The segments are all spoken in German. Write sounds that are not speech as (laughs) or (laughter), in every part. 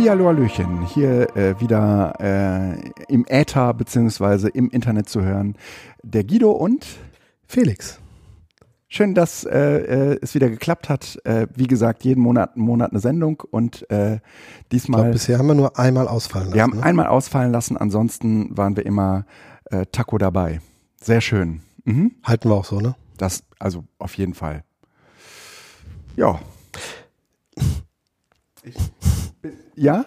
Hallihallo, Hallöchen. Hier äh, wieder äh, im Äther beziehungsweise im Internet zu hören. Der Guido und Felix. Schön, dass äh, äh, es wieder geklappt hat. Äh, wie gesagt, jeden Monat, Monat eine Sendung und äh, diesmal. Ich glaub, bisher haben wir nur einmal ausfallen lassen. Wir haben ne? einmal ausfallen lassen, ansonsten waren wir immer Taco dabei. Sehr schön. Mhm. Halten wir auch so, ne? Das, also auf jeden Fall. Ja. Ich (laughs) ja?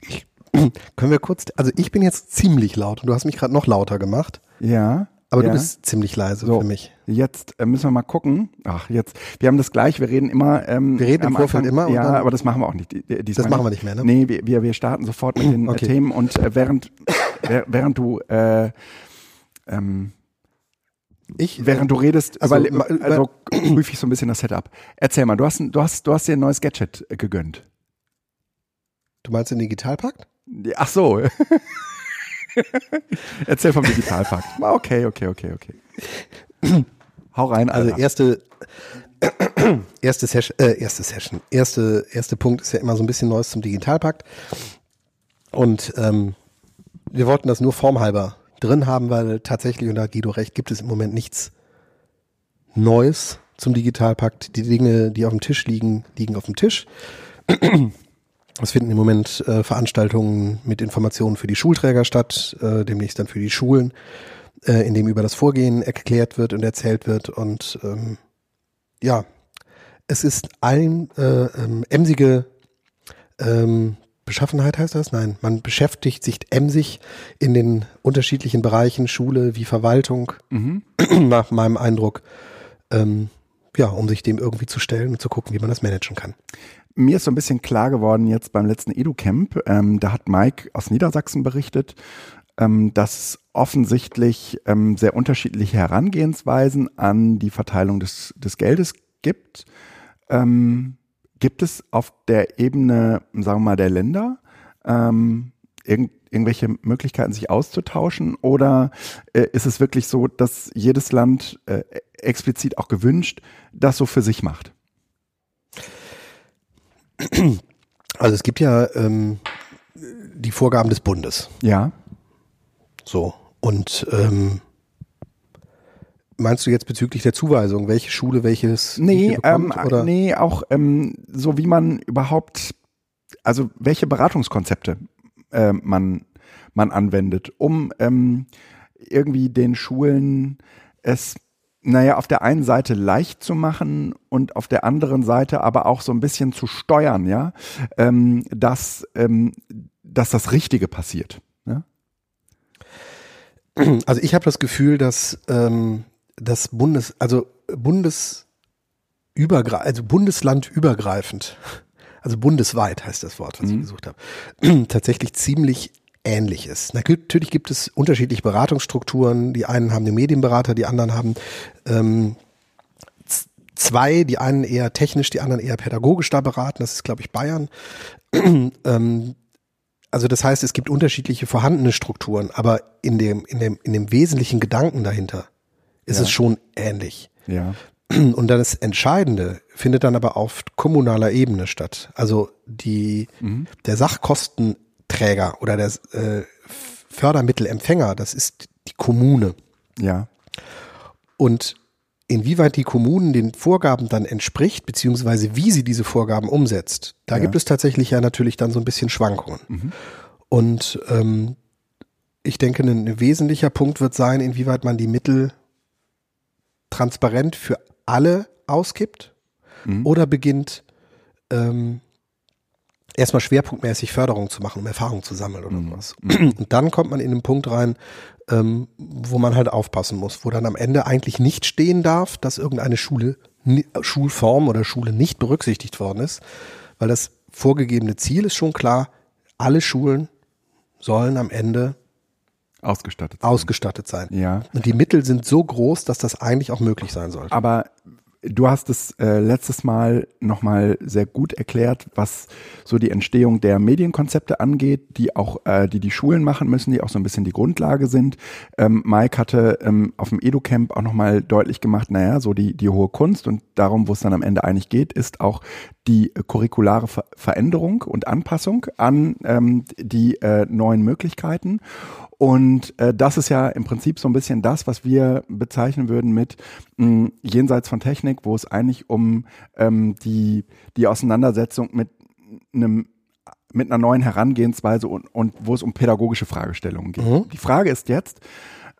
Ich, (clears throat) können wir kurz, also ich bin jetzt ziemlich laut und du hast mich gerade noch lauter gemacht. Ja. Aber ja. du bist ziemlich leise so, für mich. Jetzt äh, müssen wir mal gucken. Ach, jetzt. Wir haben das gleich. Wir reden immer. Ähm, wir reden im Vorfeld immer. Ja, aber das machen wir auch nicht. Das machen wir nicht mehr. Ne? Nee, wir, wir, wir starten sofort mit den okay. Themen und äh, während während du äh, ähm, ich, während du redest, also, über, also (clears throat) prüfe ich so ein bisschen das Setup. Erzähl mal, du hast, du hast, du hast dir ein neues Gadget äh, gegönnt. Du meinst den Digitalpakt? Ach so. (laughs) Erzähl vom Digitalpakt. (laughs) Okay, okay, okay, okay. (clears throat) Hau rein. Also Alter. erste, (clears throat) erste Session, äh, erste Session, erste, erste Punkt ist ja immer so ein bisschen Neues zum Digitalpakt. Und ähm, wir wollten das nur formhalber drin haben, weil tatsächlich, und da Guido recht, gibt es im Moment nichts Neues zum Digitalpakt. Die Dinge, die auf dem Tisch liegen, liegen auf dem Tisch. (clears throat) Es finden im Moment äh, Veranstaltungen mit Informationen für die Schulträger statt, äh, demnächst dann für die Schulen, äh, in dem über das Vorgehen erklärt wird und erzählt wird. Und ähm, ja, es ist ein äh, ähm, emsige ähm, Beschaffenheit heißt das? Nein, man beschäftigt sich emsig in den unterschiedlichen Bereichen, Schule wie Verwaltung, mhm. (clears throat) nach meinem Eindruck, ähm, ja, um sich dem irgendwie zu stellen und zu gucken, wie man das managen kann. Mir ist so ein bisschen klar geworden jetzt beim letzten Edu-Camp, ähm, da hat Mike aus Niedersachsen berichtet, ähm, dass offensichtlich ähm, sehr unterschiedliche Herangehensweisen an die Verteilung des, des Geldes gibt. Ähm, Gibt es auf der Ebene, sagen wir mal, der Länder ähm, irgend, irgendwelche Möglichkeiten, sich auszutauschen? Oder äh, ist es wirklich so, dass jedes Land äh, explizit auch gewünscht, das so für sich macht? Also es gibt ja ähm, die Vorgaben des Bundes. Ja. So. Und ähm, Meinst du jetzt bezüglich der Zuweisung, welche Schule welches nee, bekommt, ähm, oder? Nee, auch ähm, so wie man überhaupt, also welche Beratungskonzepte äh, man, man anwendet, um ähm, irgendwie den Schulen es, naja, auf der einen Seite leicht zu machen und auf der anderen Seite aber auch so ein bisschen zu steuern, ja, ähm, dass, ähm, dass das Richtige passiert. Ja? Also ich habe das Gefühl, dass ähm, das Bundes, also Bundesübergreifend, also bundeslandübergreifend, also bundesweit heißt das Wort, was mhm. ich gesucht habe, (clears throat) tatsächlich ziemlich ähnlich ist. Natürlich gibt es unterschiedliche Beratungsstrukturen. Die einen haben den Medienberater, die anderen haben ähm, zwei, die einen eher technisch, die anderen eher pädagogisch da beraten. Das ist, glaube ich, Bayern. (clears throat) ähm, also das heißt, es gibt unterschiedliche vorhandene Strukturen, aber in dem, in dem, in dem wesentlichen Gedanken dahinter ist ja. es schon ähnlich. Ja. (clears throat) Und dann das Entscheidende findet dann aber auf kommunaler Ebene statt. Also die, mhm. der Sachkostenträger oder der äh, Fördermittelempfänger, das ist die Kommune. Ja. Und inwieweit die Kommunen den Vorgaben dann entspricht, beziehungsweise wie sie diese Vorgaben umsetzt, da ja. gibt es tatsächlich ja natürlich dann so ein bisschen Schwankungen. Mhm. Und ähm, ich denke, ein wesentlicher Punkt wird sein, inwieweit man die Mittel transparent für alle ausgibt mhm. oder beginnt ähm, erstmal schwerpunktmäßig Förderung zu machen, um Erfahrung zu sammeln oder mhm. was. Und dann kommt man in den Punkt rein, ähm, wo man halt aufpassen muss, wo dann am Ende eigentlich nicht stehen darf, dass irgendeine Schule, Schulform oder Schule nicht berücksichtigt worden ist, weil das vorgegebene Ziel ist schon klar, alle Schulen sollen am Ende Ausgestattet sein. Ausgestattet sein. Ja. Und die Mittel sind so groß, dass das eigentlich auch möglich sein sollte. Aber du hast es äh, letztes Mal nochmal sehr gut erklärt, was so die Entstehung der Medienkonzepte angeht, die auch, äh, die die Schulen machen müssen, die auch so ein bisschen die Grundlage sind. Ähm, Mike hatte ähm, auf dem Edu-Camp auch nochmal deutlich gemacht, naja, so die, die hohe Kunst und darum, wo es dann am Ende eigentlich geht, ist auch die curriculare Ver Veränderung und Anpassung an ähm, die äh, neuen Möglichkeiten. Und äh, das ist ja im Prinzip so ein bisschen das, was wir bezeichnen würden mit mh, jenseits von Technik, wo es eigentlich um ähm, die, die Auseinandersetzung mit einem mit einer neuen Herangehensweise und, und wo es um pädagogische Fragestellungen geht. Mhm. Die Frage ist jetzt,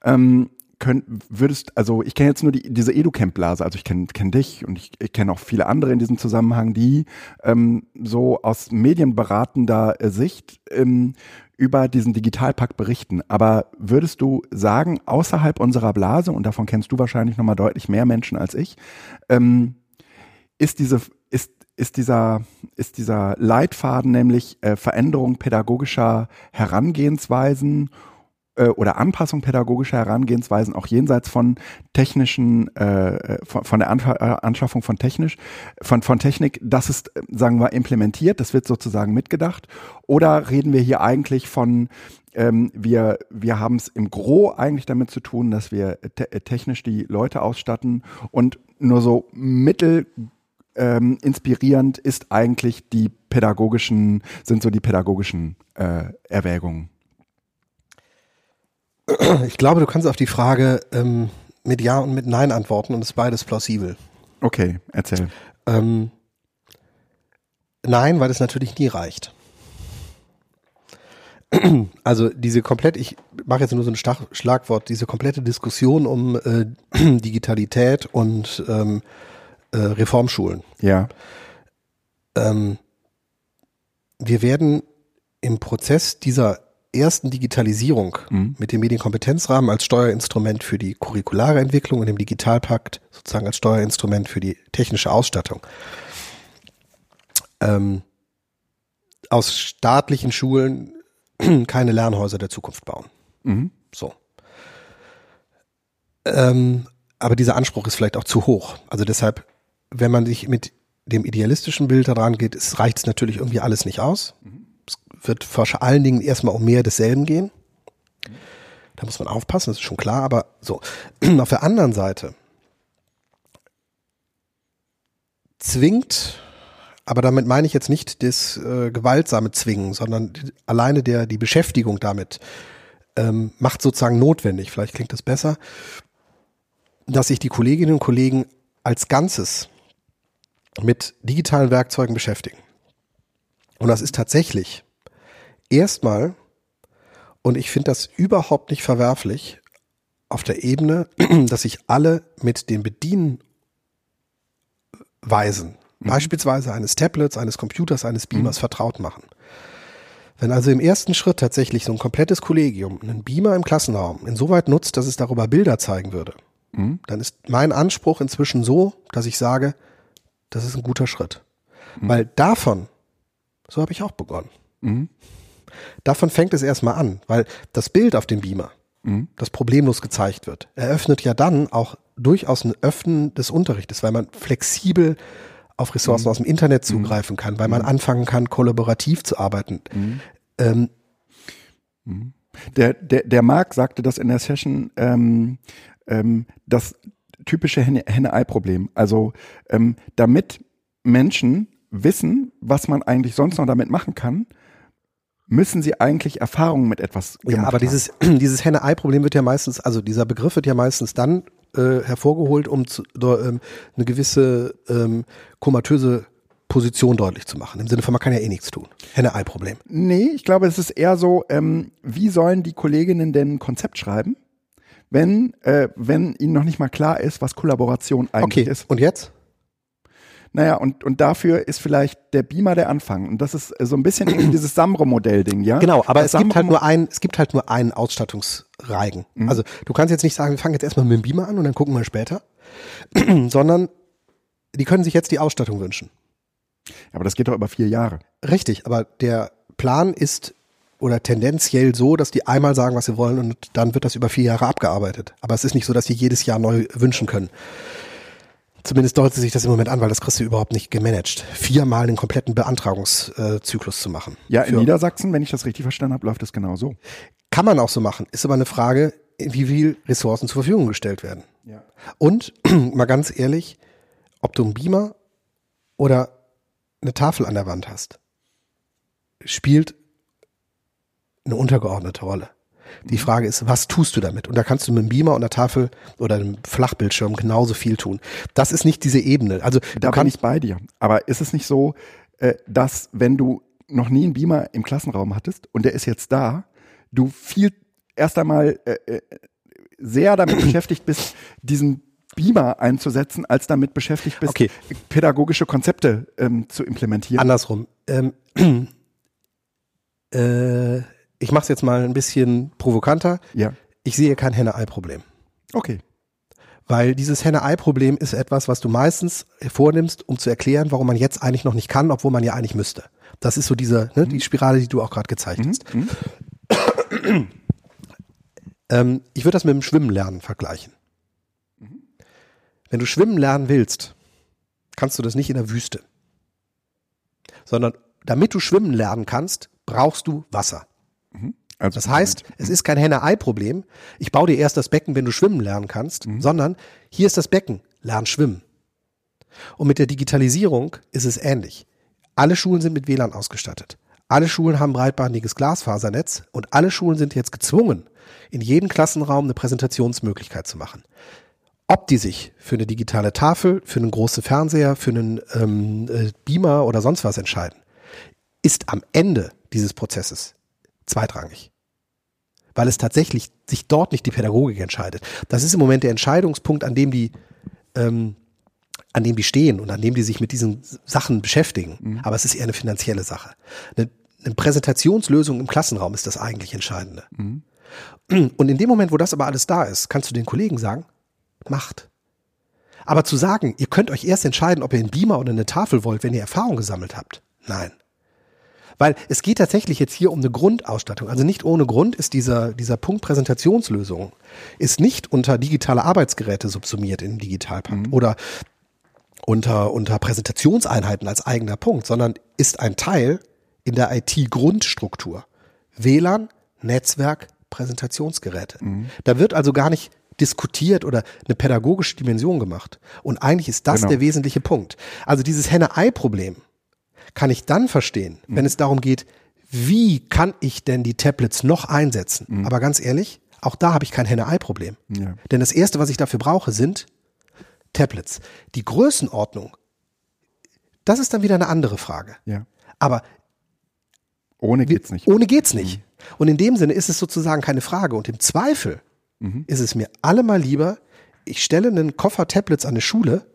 ähm, könnt, würdest, also ich kenne jetzt nur die, diese EduCamp-Blase, also ich kenne kenn dich und ich, ich kenne auch viele andere in diesem Zusammenhang, die ähm, so aus medienberatender äh, Sicht ähm, über diesen Digitalpakt berichten. Aber würdest du sagen, außerhalb unserer Blase, und davon kennst du wahrscheinlich nochmal deutlich mehr Menschen als ich, ähm, ist diese, ist, ist dieser, ist dieser Leitfaden nämlich äh, Veränderung pädagogischer Herangehensweisen äh, oder Anpassung pädagogischer Herangehensweisen auch jenseits von technischen, äh, von, von der Anf äh, Anschaffung von technisch, von, von Technik, das ist, sagen wir, implementiert, das wird sozusagen mitgedacht. Oder reden wir hier eigentlich von ähm, wir, wir haben es im Gro eigentlich damit zu tun, dass wir te technisch die Leute ausstatten und nur so mittel ähm, inspirierend ist eigentlich die pädagogischen, sind so die pädagogischen äh, Erwägungen. (clears throat) Ich glaube, du kannst auf die Frage ähm, mit Ja und mit Nein antworten und es ist beides plausibel. Okay, erzähl. Ähm, nein, weil es natürlich nie reicht. (clears throat) Also diese komplett, ich mache jetzt nur so ein Stach, Schlagwort, diese komplette Diskussion um äh, (clears throat) Digitalität und ähm, äh, Reformschulen. Ja. Ähm, wir werden im Prozess dieser ersten Digitalisierung mhm. mit dem Medienkompetenzrahmen als Steuerinstrument für die curriculare Entwicklung und dem Digitalpakt sozusagen als Steuerinstrument für die technische Ausstattung. Ähm, aus staatlichen Schulen (clears throat) keine Lernhäuser der Zukunft bauen. Mhm. So. Ähm, aber dieser Anspruch ist vielleicht auch zu hoch. Also deshalb, wenn man sich mit dem idealistischen Bild daran geht, reicht es natürlich irgendwie alles nicht aus. Mhm wird vor allen Dingen erstmal um mehr desselben gehen. Da muss man aufpassen, das ist schon klar, aber so. (clears throat) Auf der anderen Seite zwingt, aber damit meine ich jetzt nicht das äh, gewaltsame Zwingen, sondern alleine der, die Beschäftigung damit ähm, macht sozusagen notwendig, vielleicht klingt das besser, dass sich die Kolleginnen und Kollegen als Ganzes mit digitalen Werkzeugen beschäftigen. Und das ist tatsächlich erstmal, und ich finde das überhaupt nicht verwerflich, auf der Ebene, (clears throat) dass sich alle mit den Bedienweisen, mhm. beispielsweise eines Tablets, eines Computers, eines Beamers mhm. vertraut machen. Wenn also im ersten Schritt tatsächlich so ein komplettes Kollegium einen Beamer im Klassenraum insoweit nutzt, dass es darüber Bilder zeigen würde, mhm. dann ist mein Anspruch inzwischen so, dass ich sage, das ist ein guter Schritt. Mhm. Weil davon, so habe ich auch begonnen. Davon fängt es erstmal an, weil das Bild auf dem Beamer, mhm. das problemlos gezeigt wird, eröffnet ja dann auch durchaus ein Öffnen des Unterrichtes, weil man flexibel auf Ressourcen mhm. aus dem Internet mhm. zugreifen kann, weil man mhm. anfangen kann, kollaborativ zu arbeiten. Mhm. Ähm, der, der, der Marc sagte das in der Session, ähm, ähm, das typische Henne-Ei-Problem. Also ähm, damit Menschen wissen, was man eigentlich sonst noch damit machen kann, müssen sie eigentlich Erfahrungen mit etwas gemacht Ja, aber haben. dieses, (clears throat) dieses Henne-Ei-Problem wird ja meistens, also dieser Begriff wird ja meistens dann äh, hervorgeholt, um zu, ähm, eine gewisse ähm, komatöse Position deutlich zu machen. Im Sinne von, man kann ja eh nichts tun. Henne-Ei-Problem. Nee, ich glaube, es ist eher so, ähm, wie sollen die Kolleginnen denn ein Konzept schreiben, wenn, äh, wenn ihnen noch nicht mal klar ist, was Kollaboration eigentlich okay. ist. Und jetzt? Naja, und, und dafür ist vielleicht der Beamer der Anfang. Und das ist so ein bisschen (clears throat) dieses Samro-Modell-Ding, ja? Genau, aber das es gibt halt nur ein, es gibt halt nur einen Ausstattungsreigen. Mhm. Also du kannst jetzt nicht sagen, wir fangen jetzt erstmal mit dem Beamer an und dann gucken wir später, (clears throat) sondern die können sich jetzt die Ausstattung wünschen. Aber das geht doch über vier Jahre. Richtig, aber der Plan ist oder tendenziell so, dass die einmal sagen, was sie wollen und dann wird das über vier Jahre abgearbeitet. Aber es ist nicht so, dass sie jedes Jahr neu wünschen können. Zumindest deutet sich das im Moment an, weil das kriegst du überhaupt nicht gemanagt. Viermal einen kompletten Beantragungszyklus zu machen. Ja, in Niedersachsen, wenn ich das richtig verstanden habe, läuft das genau so. Kann man auch so machen. Ist aber eine Frage, wie viel Ressourcen zur Verfügung gestellt werden. Ja. Und (clears throat) mal ganz ehrlich, ob du einen Beamer oder eine Tafel an der Wand hast, spielt eine untergeordnete Rolle. Die mhm. Frage ist, was tust du damit? Und da kannst du mit einem Beamer und einer Tafel oder einem Flachbildschirm genauso viel tun. Das ist nicht diese Ebene. Also da bin ich bei dir. Aber ist es nicht so, äh, dass wenn du noch nie einen Beamer im Klassenraum hattest und der ist jetzt da, du viel erst einmal äh, äh sehr damit (clears throat) beschäftigt bist, diesen Beamer einzusetzen, als damit beschäftigt bist, okay. pädagogische Konzepte ähm, zu implementieren. Andersrum. Ähm, (clears throat) äh, ich mache es jetzt mal ein bisschen provokanter. Ja. Ich sehe kein Henne-Ei-Problem. Okay. Weil dieses Henne-Ei-Problem ist etwas, was du meistens vornimmst, um zu erklären, warum man jetzt eigentlich noch nicht kann, obwohl man ja eigentlich müsste. Das ist so diese, ne, die mhm. Spirale, die du auch gerade gezeigt mhm. hast. Mhm. (coughs) ähm, ich würde das mit dem Schwimmen lernen vergleichen. Mhm. Wenn du schwimmen lernen willst, kannst du das nicht in der Wüste. Sondern damit du schwimmen lernen kannst, brauchst du Wasser. Also das heißt, es ist kein Henne-Ei-Problem. Ich baue dir erst das Becken, wenn du schwimmen lernen kannst, mhm. sondern hier ist das Becken, lern schwimmen. Und mit der Digitalisierung ist es ähnlich. Alle Schulen sind mit WLAN ausgestattet. Alle Schulen haben breitbandiges Glasfasernetz und alle Schulen sind jetzt gezwungen, in jedem Klassenraum eine Präsentationsmöglichkeit zu machen. Ob die sich für eine digitale Tafel, für einen großen Fernseher, für einen ähm, äh, Beamer oder sonst was entscheiden, ist am Ende dieses Prozesses zweitrangig. Weil es tatsächlich sich dort nicht die Pädagogik entscheidet. Das ist im Moment der Entscheidungspunkt, an dem die, ähm, an dem die stehen und an dem die sich mit diesen Sachen beschäftigen. Mhm. Aber es ist eher eine finanzielle Sache. Eine, eine, Präsentationslösung im Klassenraum ist das eigentlich Entscheidende. Mhm. Und in dem Moment, wo das aber alles da ist, kannst du den Kollegen sagen, macht. Aber zu sagen, ihr könnt euch erst entscheiden, ob ihr einen Beamer oder eine Tafel wollt, wenn ihr Erfahrung gesammelt habt. Nein. Weil es geht tatsächlich jetzt hier um eine Grundausstattung. Also nicht ohne Grund ist dieser, dieser Punkt Präsentationslösung ist nicht unter digitale Arbeitsgeräte subsumiert in Digitalpakt mhm. oder unter, unter Präsentationseinheiten als eigener Punkt, sondern ist ein Teil in der IT-Grundstruktur. WLAN, Netzwerk, Präsentationsgeräte. Mhm. Da wird also gar nicht diskutiert oder eine pädagogische Dimension gemacht. Und eigentlich ist das genau. der wesentliche Punkt. Also dieses Henne-Ei-Problem, kann ich dann verstehen, mhm. wenn es darum geht, wie kann ich denn die Tablets noch einsetzen? Mhm. Aber ganz ehrlich, auch da habe ich kein Henne-Ei-Problem. Ja. Denn das Erste, was ich dafür brauche, sind Tablets. Die Größenordnung, das ist dann wieder eine andere Frage. Ja. Aber ohne geht's nicht. Ohne geht's nicht. Mhm. Und in dem Sinne ist es sozusagen keine Frage. Und im Zweifel mhm. ist es mir allemal lieber, ich stelle einen Koffer Tablets an eine Schule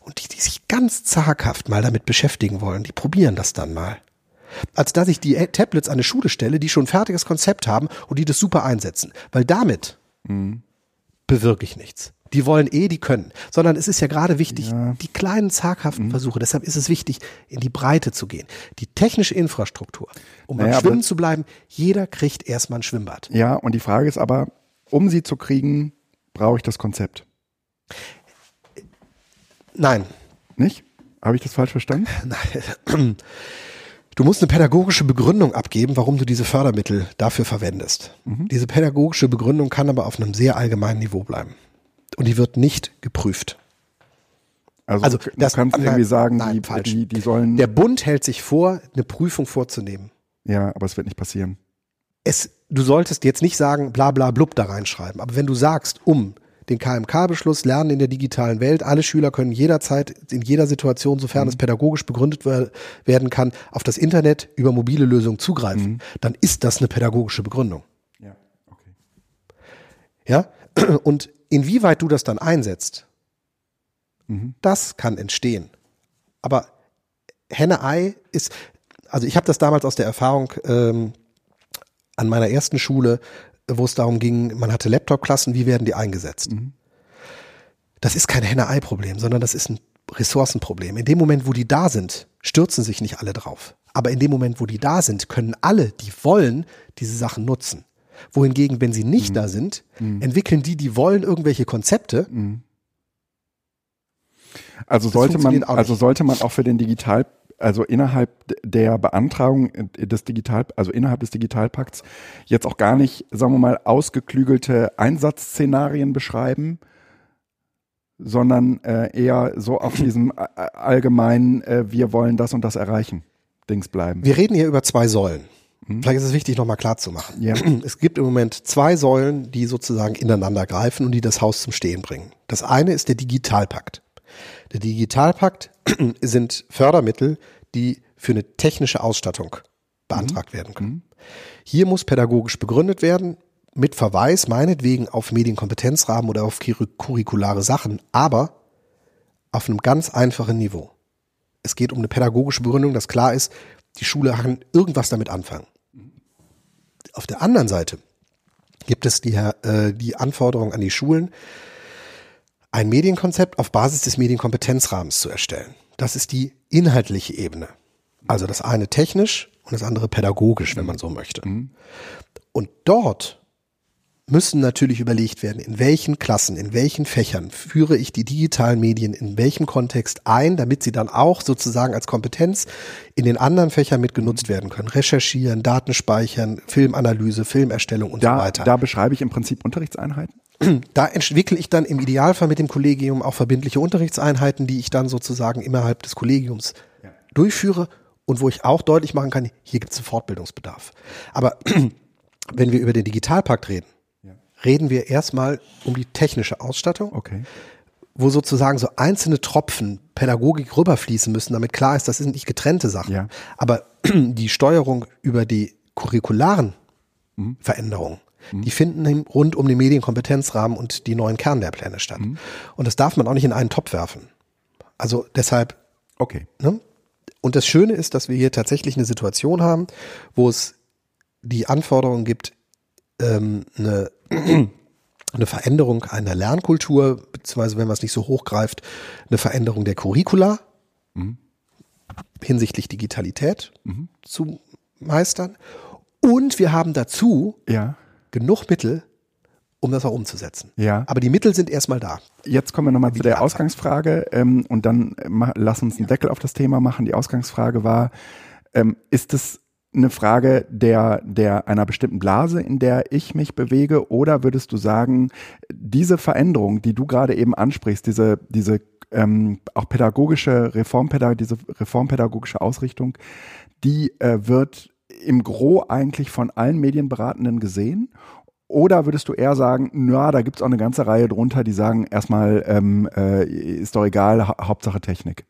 und die, die sich ganz zaghaft mal damit beschäftigen wollen, die probieren das dann mal. Als dass ich die Tablets an eine Schule stelle, die schon ein fertiges Konzept haben und die das super einsetzen. Weil damit mhm. bewirke ich nichts. Die wollen eh, die können. Sondern es ist ja gerade wichtig, ja. die kleinen zaghaften mhm. Versuche. Deshalb ist es wichtig, in die Breite zu gehen. Die technische Infrastruktur, um naja, beim Schwimmen zu bleiben, jeder kriegt erstmal ein Schwimmbad. Ja, und die Frage ist aber, um sie zu kriegen, brauche ich das Konzept. Nein. Nicht? Habe ich das falsch verstanden? (laughs) Nein. Du musst eine pädagogische Begründung abgeben, warum du diese Fördermittel dafür verwendest. Mhm. Diese pädagogische Begründung kann aber auf einem sehr allgemeinen Niveau bleiben. Und die wird nicht geprüft. Also, also du das, kannst nein, irgendwie sagen, nein, die, falsch. Die, die sollen. Der Bund hält sich vor, eine Prüfung vorzunehmen. Ja, aber es wird nicht passieren. Es, du solltest jetzt nicht sagen, bla bla blub da reinschreiben. Aber wenn du sagst, um den KMK-Beschluss Lernen in der digitalen Welt. Alle Schüler können jederzeit, in jeder Situation, sofern mhm. es pädagogisch begründet werden kann, auf das Internet über mobile Lösungen zugreifen. Mhm. Dann ist das eine pädagogische Begründung. Ja, okay. Ja, (clears throat) und inwieweit du das dann einsetzt, mhm. das kann entstehen. Aber Henne-Ei ist, also ich habe das damals aus der Erfahrung ähm, an meiner ersten Schule wo es darum ging, man hatte Laptop-Klassen, wie werden die eingesetzt? Mhm. Das ist kein Henne-Ei-Problem, sondern das ist ein Ressourcenproblem. In dem Moment, wo die da sind, stürzen sich nicht alle drauf. Aber in dem Moment, wo die da sind, können alle, die wollen, diese Sachen nutzen. Wohingegen, wenn sie nicht mhm. da sind, mhm. entwickeln die, die wollen, irgendwelche Konzepte. Mhm. Also sollte man, also sollte man auch für den Digital also innerhalb der Beantragung des Digital, also innerhalb des Digitalpakts jetzt auch gar nicht, sagen wir mal, ausgeklügelte Einsatzszenarien beschreiben, sondern äh, eher so auf diesem äh, allgemeinen, äh, wir wollen das und das erreichen, Dings bleiben. Wir reden hier über zwei Säulen. Mhm. Vielleicht ist es wichtig, nochmal klar zu machen. Ja. (clears throat) Es gibt im Moment zwei Säulen, die sozusagen ineinander greifen und die das Haus zum Stehen bringen. Das eine ist der Digitalpakt. Der Digitalpakt (clears throat) sind Fördermittel, die für eine technische Ausstattung beantragt mhm. werden können. Mhm. Hier muss pädagogisch begründet werden, mit Verweis meinetwegen auf Medienkompetenzrahmen oder auf curriculare Sachen, aber auf einem ganz einfachen Niveau. Es geht um eine pädagogische Begründung, dass klar ist, die Schule kann irgendwas damit anfangen. Auf der anderen Seite gibt es die, äh, die Anforderung an die Schulen, ein Medienkonzept auf Basis des Medienkompetenzrahmens zu erstellen. Das ist die inhaltliche Ebene. Also das eine technisch und das andere pädagogisch, wenn man so möchte. Mhm. Und dort müssen natürlich überlegt werden, in welchen Klassen, in welchen Fächern führe ich die digitalen Medien in welchem Kontext ein, damit sie dann auch sozusagen als Kompetenz in den anderen Fächern mitgenutzt werden können. Recherchieren, Datenspeichern, Filmanalyse, Filmerstellung und da, so weiter. Da beschreibe ich im Prinzip Unterrichtseinheiten? (clears throat) Da entwickle ich dann im Idealfall mit dem Kollegium auch verbindliche Unterrichtseinheiten, die ich dann sozusagen innerhalb des Kollegiums ja. durchführe und wo ich auch deutlich machen kann, hier gibt es einen Fortbildungsbedarf. Aber (clears throat) wenn wir über den Digitalpakt reden, reden wir erstmal um die technische Ausstattung. Okay. Wo sozusagen so einzelne Tropfen Pädagogik rüberfließen müssen, damit klar ist, das sind nicht getrennte Sachen. Ja. Aber (clears throat) die Steuerung über die curricularen mhm. Veränderungen, mhm. die finden rund um den Medienkompetenzrahmen und die neuen Kernlehrpläne statt. Mhm. Und das darf man auch nicht in einen Topf werfen. Also deshalb. Okay. Ne? Und das Schöne ist, dass wir hier tatsächlich eine Situation haben, wo es die Anforderungen gibt, ähm, eine, (clears throat) eine Veränderung einer Lernkultur, beziehungsweise wenn man es nicht so hochgreift, eine Veränderung der Curricula mhm. hinsichtlich Digitalität mhm. zu meistern. Und wir haben dazu ja. Genug Mittel, um das auch umzusetzen. Ja. Aber die Mittel sind erstmal da. Jetzt kommen wir nochmal zu der Ausgangsfrage ähm, und dann äh, lass uns einen Deckel auf das Thema machen. Die Ausgangsfrage war, ähm, ist es eine Frage der, der einer bestimmten Blase, in der ich mich bewege? Oder würdest du sagen, diese Veränderung, die du gerade eben ansprichst, diese, diese ähm, auch pädagogische Reformpädag diese reformpädagogische Ausrichtung, die äh, wird im Gro eigentlich von allen Medienberatenden gesehen? Oder würdest du eher sagen, na, da gibt's auch eine ganze Reihe drunter, die sagen, erstmal ähm, äh, ist doch egal, ha Hauptsache Technik?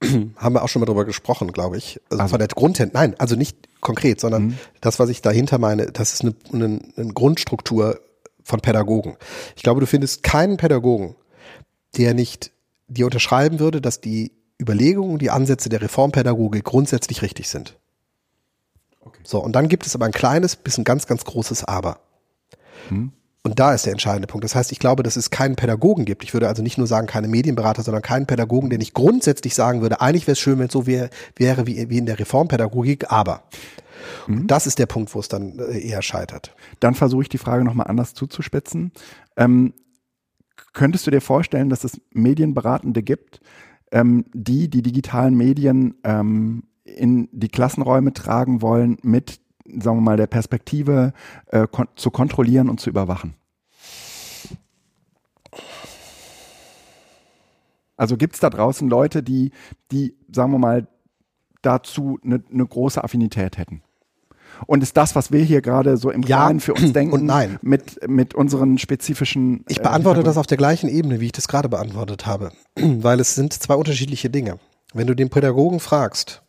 (clears throat) haben wir auch schon mal drüber gesprochen, glaube ich. Also, also. von der Grundtendenz, nein, also nicht konkret, sondern mhm. das, was ich dahinter meine, das ist eine, eine, eine Grundstruktur von Pädagogen. Ich glaube, du findest keinen Pädagogen, der nicht dir unterschreiben würde, dass die Überlegungen, die Ansätze der Reformpädagogik grundsätzlich richtig sind. So, und dann gibt es aber ein kleines bis ein ganz, ganz großes Aber. Hm. Und da ist der entscheidende Punkt. Das heißt, ich glaube, dass es keinen Pädagogen gibt. Ich würde also nicht nur sagen, keine Medienberater, sondern keinen Pädagogen, der nicht grundsätzlich sagen würde, eigentlich wäre es schön, wenn es so wär, wäre wie, wie in der Reformpädagogik, aber. Mhm. Das ist der Punkt, wo es dann äh, eher scheitert. Dann versuche ich die Frage nochmal anders zuzuspitzen. Ähm, könntest du dir vorstellen, dass es Medienberatende gibt, ähm, die die digitalen Medien ähm, in die Klassenräume tragen wollen mit sagen wir mal, der Perspektive äh, kon zu kontrollieren und zu überwachen? Also gibt es da draußen Leute, die, die, sagen wir mal, dazu eine ne große Affinität hätten? Und ist das, was wir hier gerade so im Kleinen für uns denken, und nein. Mit, mit unseren spezifischen. Ich beantworte äh, das auf der gleichen Ebene, wie ich das gerade beantwortet habe, (clears throat) weil es sind zwei unterschiedliche Dinge. Wenn du den Pädagogen fragst,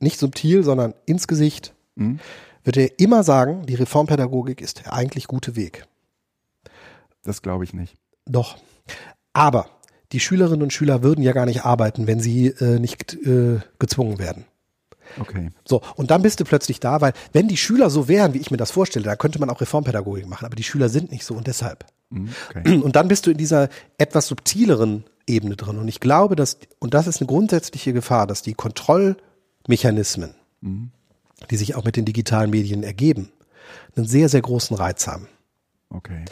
nicht subtil, sondern ins Gesicht, mhm wird er immer sagen, die Reformpädagogik ist der eigentlich gute Weg. Das glaube ich nicht. Doch. Aber die Schülerinnen und Schüler würden ja gar nicht arbeiten, wenn sie äh, nicht äh, gezwungen werden. Okay. So, und dann bist du plötzlich da, weil wenn die Schüler so wären, wie ich mir das vorstelle, da könnte man auch Reformpädagogik machen, aber die Schüler sind nicht so und deshalb. Mhm, okay. (clears throat) Und dann bist du in dieser etwas subtileren Ebene drin. Und ich glaube, dass, und das ist eine grundsätzliche Gefahr, dass die Kontrollmechanismen, mhm die sich auch mit den digitalen Medien ergeben, einen sehr, sehr großen Reiz haben. Okay.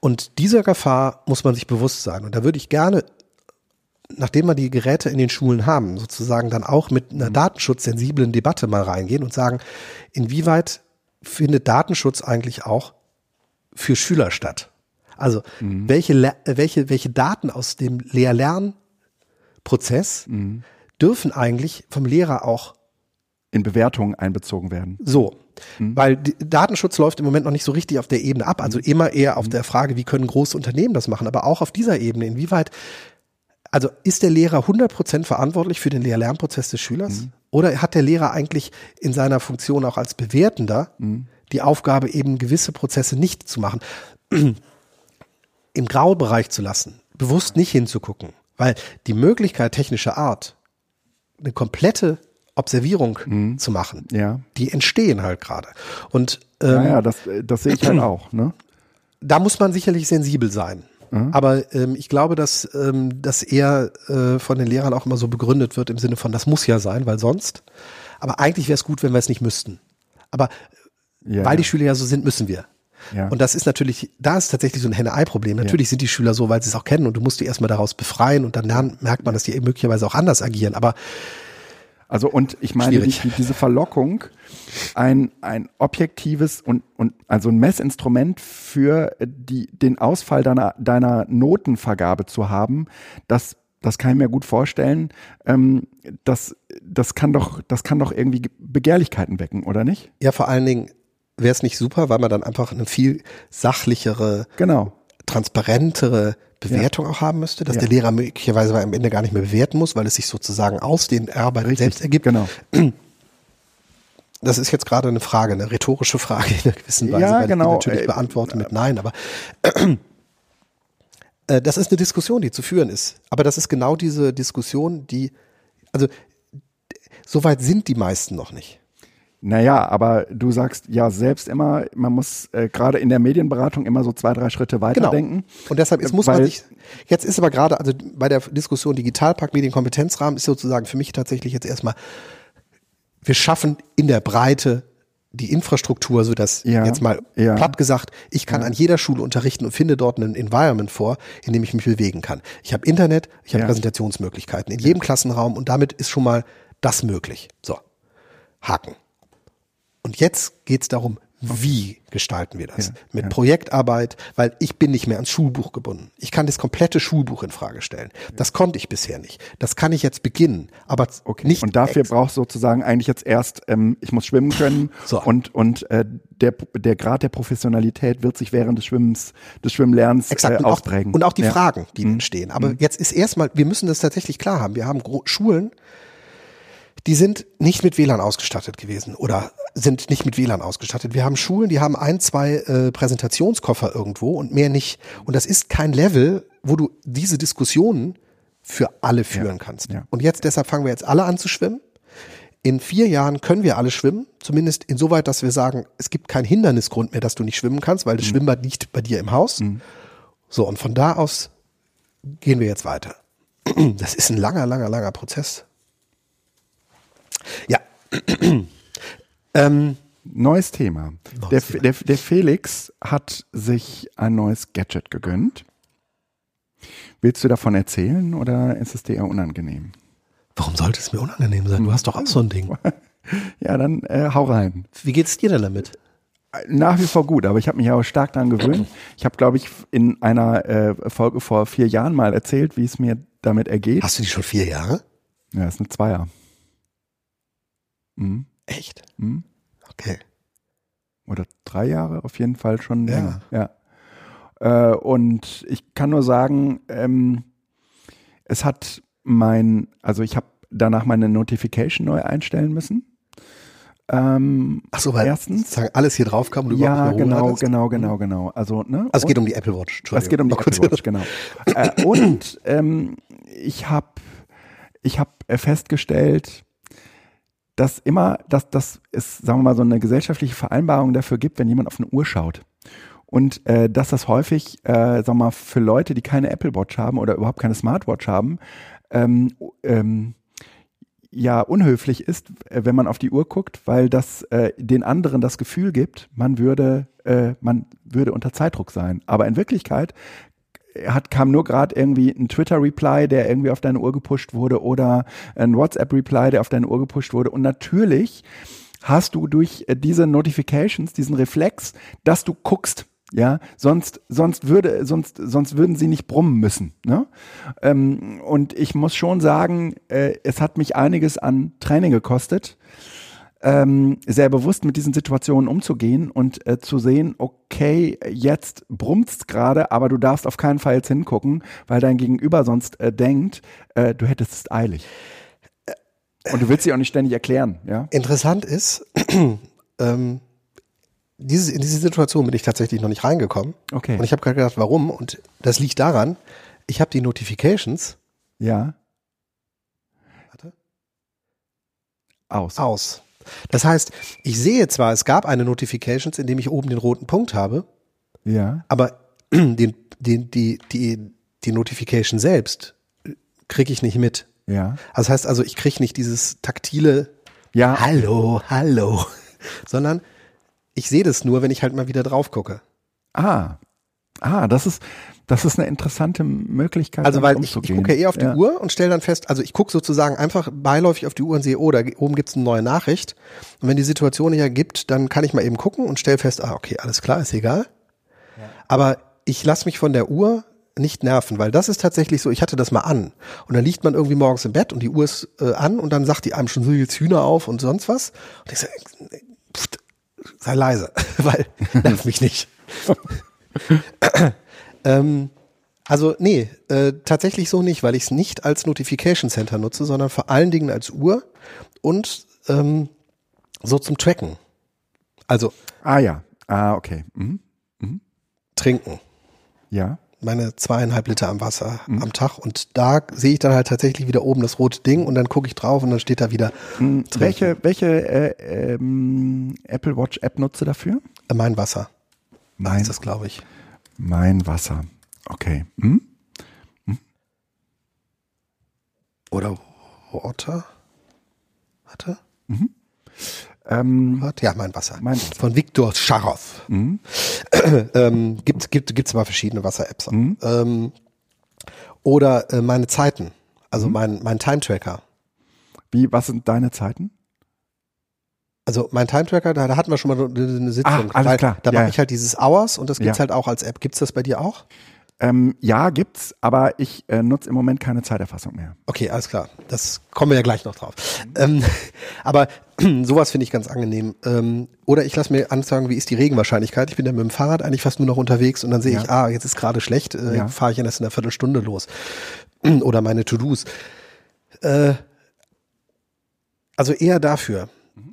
Und dieser Gefahr muss man sich bewusst sein. Und da würde ich gerne, nachdem wir die Geräte in den Schulen haben, sozusagen dann auch mit einer mhm. datenschutzsensiblen Debatte mal reingehen und sagen, inwieweit findet Datenschutz eigentlich auch für Schüler statt? Also mhm. welche, welche, welche Daten aus dem Lehr-Lernprozess mhm. Dürfen eigentlich vom Lehrer auch in Bewertungen einbezogen werden. So, mhm. weil Datenschutz läuft im Moment noch nicht so richtig auf der Ebene ab. Also mhm. immer eher auf mhm. der Frage, wie können große Unternehmen das machen, aber auch auf dieser Ebene, inwieweit, also ist der Lehrer 100% verantwortlich für den Lehr-Lernprozess des Schülers? Mhm. Oder hat der Lehrer eigentlich in seiner Funktion auch als Bewertender mhm. die Aufgabe, eben gewisse Prozesse nicht zu machen, im Graubereich zu lassen, bewusst nicht hinzugucken? Weil die Möglichkeit technischer Art, eine komplette Observierung mhm. zu machen. Ja. Die entstehen halt gerade. Und ähm, ja, ja, das, das sehe ich halt (clears throat) auch. Ne? Da muss man sicherlich sensibel sein. Mhm. Aber ähm, ich glaube, dass ähm, das eher äh, von den Lehrern auch immer so begründet wird im Sinne von, das muss ja sein, weil sonst. Aber eigentlich wäre es gut, wenn wir es nicht müssten. Aber ja, weil die Schüler ja so sind, müssen wir. Ja. Und das ist natürlich, da ist tatsächlich so ein Henne-Ei-Problem. Natürlich ja. sind die Schüler so, weil sie es auch kennen und du musst die erstmal daraus befreien und dann lernen, merkt man, dass die möglicherweise auch anders agieren. Aber also und ich meine die, diese Verlockung, ein, ein objektives und, und also ein Messinstrument für die, den Ausfall deiner, deiner Notenvergabe zu haben, das das kann ich mir gut vorstellen. Ähm, das, das, kann doch, das kann doch irgendwie Begehrlichkeiten wecken, oder nicht? Ja, vor allen Dingen wäre es nicht super, weil man dann einfach eine viel sachlichere, genau. transparentere Bewertung ja. auch haben müsste, dass ja. der Lehrer möglicherweise am Ende gar nicht mehr bewerten muss, weil es sich sozusagen aus den Arbeiten selbst ergibt. Genau. Das ist jetzt gerade eine Frage, eine rhetorische Frage in einer gewissen Weise, ja, weil genau. ich natürlich äh, beantworte mit Nein, aber (clears throat) äh, das ist eine Diskussion, die zu führen ist. Aber das ist genau diese Diskussion, die, also soweit sind die meisten noch nicht. Naja, aber du sagst ja selbst immer, man muss äh, gerade in der Medienberatung immer so zwei, drei Schritte weiterdenken. Genau. Und deshalb ist, muss man sich, jetzt ist aber gerade, also bei der Diskussion Digitalpakt, Medienkompetenzrahmen ist sozusagen für mich tatsächlich jetzt erstmal, wir schaffen in der Breite die Infrastruktur, so dass ja, jetzt mal ja. platt gesagt, ich kann ja. an jeder Schule unterrichten und finde dort ein Environment vor, in dem ich mich bewegen kann. Ich habe Internet, ich habe Präsentationsmöglichkeiten in jedem Klassenraum und damit ist schon mal das möglich. So, Haken. Und jetzt geht es darum, wie gestalten wir das? Ja, Mit ja. Projektarbeit, weil ich bin nicht mehr ans Schulbuch gebunden. Ich kann das komplette Schulbuch in Frage stellen. Das konnte ich bisher nicht. Das kann ich jetzt beginnen, aber okay. nicht. Und dafür brauchst du sozusagen eigentlich jetzt erst, ähm, ich muss schwimmen können (laughs) so. und und äh, der der Grad der Professionalität wird sich während des Schwimmens des Schwimmlernens Exakt. Äh, ausprägen. Und auch, und auch die ja. Fragen, die mhm. entstehen. Aber mhm. jetzt ist erstmal, wir müssen das tatsächlich klar haben. Wir haben Gro Schulen, die sind nicht mit WLAN ausgestattet gewesen oder sind nicht mit WLAN ausgestattet. Wir haben Schulen, die haben ein, zwei äh, Präsentationskoffer irgendwo und mehr nicht. Und das ist kein Level, wo du diese Diskussionen für alle führen ja, kannst. Ja. Und jetzt deshalb fangen wir jetzt alle an zu schwimmen. In vier Jahren können wir alle schwimmen, zumindest insoweit, dass wir sagen, es gibt keinen Hindernisgrund mehr, dass du nicht schwimmen kannst, weil das mhm. Schwimmbad liegt bei dir im Haus. Mhm. So, und von da aus gehen wir jetzt weiter. Das ist ein langer, langer, langer Prozess. Ja. (clears throat) ähm, neues Thema. Neues der, Der, der Felix hat sich ein neues Gadget gegönnt. Willst du davon erzählen oder ist es dir eher unangenehm? Warum sollte es mir unangenehm sein? Du hast doch auch so ein Ding. (laughs) ja, dann äh, hau rein. Wie geht's dir denn damit? Nach wie vor gut, aber ich habe mich auch stark daran gewöhnt. Ich habe, glaube ich, in einer äh, Folge vor vier Jahren mal erzählt, wie es mir damit ergeht. Hast du die schon vier Jahre? Ja, das ist eine Zweier. Mhm. Echt? Mhm. Okay. Oder drei Jahre auf jeden Fall schon länger. Ja. ja. Äh, und ich kann nur sagen, ähm, es hat mein, also ich habe danach meine Notification neu einstellen müssen. Ähm, Ach so, weil erstens alles hier drauf kam und du ja genau genau genau genau also ne also es geht um die Apple Watch es geht um die Apple Watch (laughs) genau äh, und ähm, ich habe ich habe festgestellt dass immer, dass, dass es, sagen wir mal, so eine gesellschaftliche Vereinbarung dafür gibt, wenn jemand auf eine Uhr schaut. Und äh, dass das häufig, äh, sagen wir mal, für Leute, die keine Apple Watch haben oder überhaupt keine Smartwatch haben, ähm, ähm, ja unhöflich ist, äh, wenn man auf die Uhr guckt, weil das äh, den anderen das Gefühl gibt, man würde, äh, man würde unter Zeitdruck sein. Aber in Wirklichkeit hat, kam nur gerade irgendwie ein Twitter-Reply, der irgendwie auf deine Uhr gepusht wurde oder ein WhatsApp-Reply, der auf deine Uhr gepusht wurde. Und natürlich hast du durch äh, diese Notifications, diesen Reflex, dass du guckst, Ja, sonst, sonst würde, sonst, sonst würden sie nicht brummen müssen. Ne? Ähm, und ich muss schon sagen, äh, es hat mich einiges an Training gekostet, ähm, sehr bewusst mit diesen Situationen umzugehen und äh, zu sehen, okay, jetzt brummt's gerade, aber du darfst auf keinen Fall jetzt hingucken, weil dein Gegenüber sonst äh, denkt, äh, du hättest es eilig. Und du willst sie auch nicht ständig erklären, ja? Interessant ist, (clears throat) ähm, diese, in diese Situation bin ich tatsächlich noch nicht reingekommen. Okay. Und ich habe gerade gedacht, warum? Und das liegt daran, ich habe die Notifications Ja. Warte. Aus. aus. Das heißt, ich sehe zwar, es gab eine Notifications, in dem ich oben den roten Punkt habe, Ja. aber (clears throat) den, den, die, die, die Notification selbst kriege ich nicht mit. Ja. Also das heißt also, ich kriege nicht dieses taktile Ja. Hallo, hallo, (laughs) sondern ich sehe das nur, wenn ich halt mal wieder drauf gucke. Ah. Ah, das ist, das ist eine interessante Möglichkeit. Also weil ich, ich gucke eher auf die ja. Uhr und stelle dann fest, also ich gucke sozusagen einfach beiläufig auf die Uhr und sehe, oh, da oben gibt's eine neue Nachricht. Und wenn die Situation nicht ergibt, dann kann ich mal eben gucken und stelle fest, ah, okay, alles klar, ist egal. Aber ich lasse mich von der Uhr nicht nerven, weil das ist tatsächlich so, ich hatte das mal an. Und dann liegt man irgendwie morgens im Bett und die Uhr ist äh, an und dann sagt die einem schon so jetzt Hühner auf und sonst was. Und ich sage, pft, sei leise, (laughs) weil nerv mich nicht. (laughs) (laughs) ähm, also nee, äh, tatsächlich so nicht, weil ich es nicht als Notification Center nutze, sondern vor allen Dingen als Uhr und ähm, so zum Tracken. Also Ah ja. Ah, okay. Mhm. trinken. Ja. Meine zweieinhalb Liter am Wasser am Tag und da sehe ich dann halt tatsächlich wieder oben das rote Ding und dann gucke ich drauf und dann steht da wieder Mhm. Welche, welche äh, ähm, Apple Watch App nutzt du dafür? Äh, mein Wasser. Mein, ist das, glaube ich. mein Wasser. Okay. Mhm. Oder Water? Warte. Ähm, Warte. Ja, mein Wasser. Mein Wasser. Von Viktor Scharow. (clears throat) ähm, gibt gibt gibt's aber verschiedene Wasser-Apps. Ähm, oder äh, meine Zeiten. Also mein mein Time Tracker. wie, was sind deine Zeiten? Also mein Time Tracker, da, da hatten wir schon mal eine, Sitzung. Ah, alles klar. Da Ja, mache ja. ich halt dieses Hours und das gibt's Ja. halt auch als App. Gibt's das bei dir auch? Ähm, ja, gibt's, aber ich äh, nutze im Moment keine Zeiterfassung mehr. Okay, alles klar. Das kommen wir ja gleich noch drauf. Ähm, (laughs) aber (clears throat) sowas finde ich ganz angenehm. Ähm, oder ich lasse mir anzeigen, wie ist die Regenwahrscheinlichkeit. Ich bin ja mit dem Fahrrad eigentlich fast nur noch unterwegs und dann sehe Ja. ich, ah, jetzt ist gerade schlecht, äh, Ja. fahre ich erst in einer Viertelstunde los. (clears throat) Oder meine To-Dos. Äh, also eher dafür.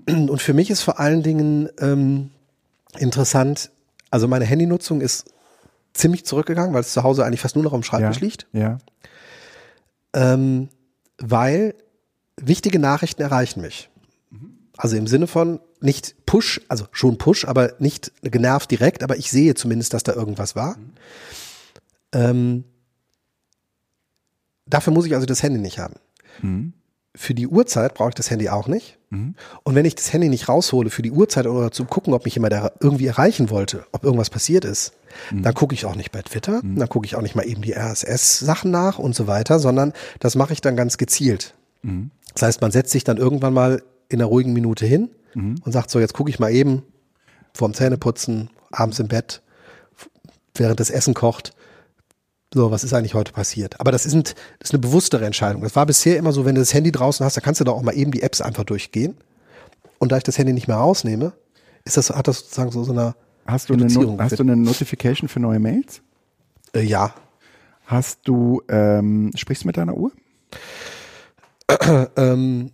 Und für mich ist vor allen Dingen ähm, interessant, also meine Handynutzung ist ziemlich zurückgegangen, weil es zu Hause eigentlich fast nur noch am Schreibtisch ja. liegt Ja. ähm, weil wichtige Nachrichten erreichen mich. Also im Sinne von nicht Push, also schon Push, aber nicht genervt direkt, aber ich sehe zumindest, dass da irgendwas war. Ähm, dafür muss ich also das Handy nicht haben. Für die Uhrzeit brauche ich das Handy auch nicht. Und wenn ich das Handy nicht raushole für die Uhrzeit oder zu gucken, ob mich jemand irgendwie erreichen wollte, ob irgendwas passiert ist, dann gucke ich auch nicht bei Twitter, dann gucke ich auch nicht mal eben die RSS-Sachen nach und so weiter, sondern das mache ich dann ganz gezielt. Das heißt, man setzt sich dann irgendwann mal in einer ruhigen Minute hin und sagt so, jetzt gucke ich mal eben vorm Zähneputzen, abends im Bett, während das Essen kocht, so, was ist eigentlich heute passiert? Aber das ist, ein, das ist eine bewusstere Entscheidung. Das war bisher immer so, wenn du das Handy draußen hast, dann kannst du da auch mal eben die Apps einfach durchgehen. Und da ich das Handy nicht mehr rausnehme, ist das, hat das sozusagen so, so eine Hast du, eine Not hast du eine Notification für neue Mails? äh, ja. Hast du, ähm, sprichst du mit deiner Uhr? (clears throat) Ähm,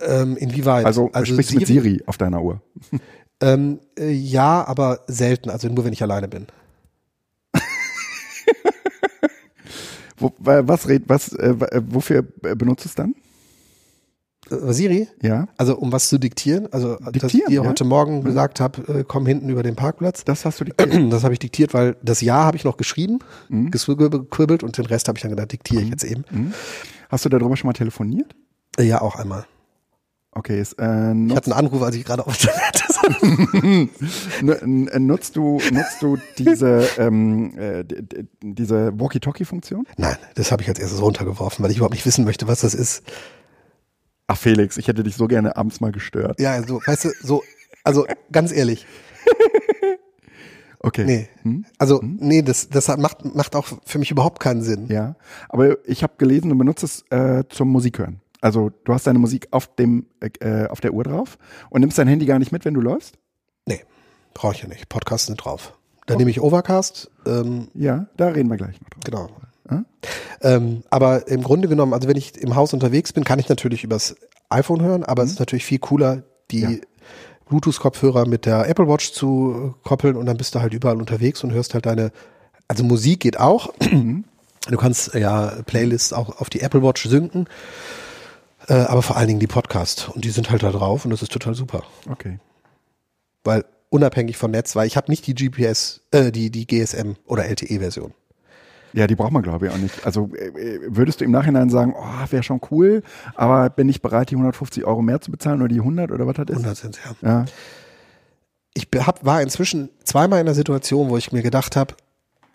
ähm, inwieweit? Also, sprichst du mit Siri auf deiner Uhr? (laughs) Ähm, äh, ja, aber selten, also nur wenn ich alleine bin. Wo, wa- was was, äh, äh, wofür äh, benutzt du es dann? Äh, Siri? Ja, Also um was zu diktieren? Also dass ich Diktieren, dir ja. heute Morgen gesagt habe, äh, komm hinten über den Parkplatz. das hast du diktiert. (clears throat) Das habe ich diktiert, weil das Ja habe ich noch geschrieben, Mhm. gesquibbelt und den Rest habe ich dann gedacht, diktiere ich jetzt eben. Hast du darüber schon mal telefoniert? Ja, auch einmal. Okay, ist, äh, Ich hatte einen Anruf, als ich gerade auf der Toilette nutzt du, nutzt du diese, ähm, äh, diese Walkie-Talkie-Funktion? Nein, das habe ich als erstes runtergeworfen, weil ich überhaupt nicht wissen möchte, was das ist. Ach Felix, ich hätte dich so gerne abends mal gestört. Ja, so, weißt du, so, also ganz ehrlich, Okay. Nee. Hm? Also, nee, das, das macht, macht auch für mich überhaupt keinen Sinn. Ja, aber ich habe gelesen, du benutzt es äh, zum Musik hören. Also du hast deine Musik auf dem äh, auf der Uhr drauf und nimmst dein Handy gar nicht mit, wenn du läufst? Nee, brauche ich ja nicht. Podcasts sind drauf. Da nehme ich Overcast, ähm, Ja, da reden wir gleich noch drauf. genau. Ah? Ähm, aber im Grunde genommen, also wenn ich im Haus unterwegs bin, kann ich natürlich übers iPhone hören, aber es ist natürlich viel cooler, die Ja. Bluetooth-Kopfhörer mit der Apple Watch zu äh, koppeln und dann bist du halt überall unterwegs und hörst halt deine, also Musik geht auch. Du kannst äh, ja Playlists auch auf die Apple Watch synken, äh, aber vor allen Dingen die Podcast und die sind halt da drauf und das ist total super. Okay. weil unabhängig von Netz, weil ich habe nicht die GPS, äh, die, die GSM oder LTE-Version. Ja, die braucht man glaube ich auch nicht. Also äh, würdest du im Nachhinein sagen, oh, wäre schon cool, aber bin ich bereit, die 150 Euro mehr zu bezahlen oder die 100 oder was das ist? 100 sind ja. Ja, Ich hab, war inzwischen zweimal in der Situation, wo ich mir gedacht habe,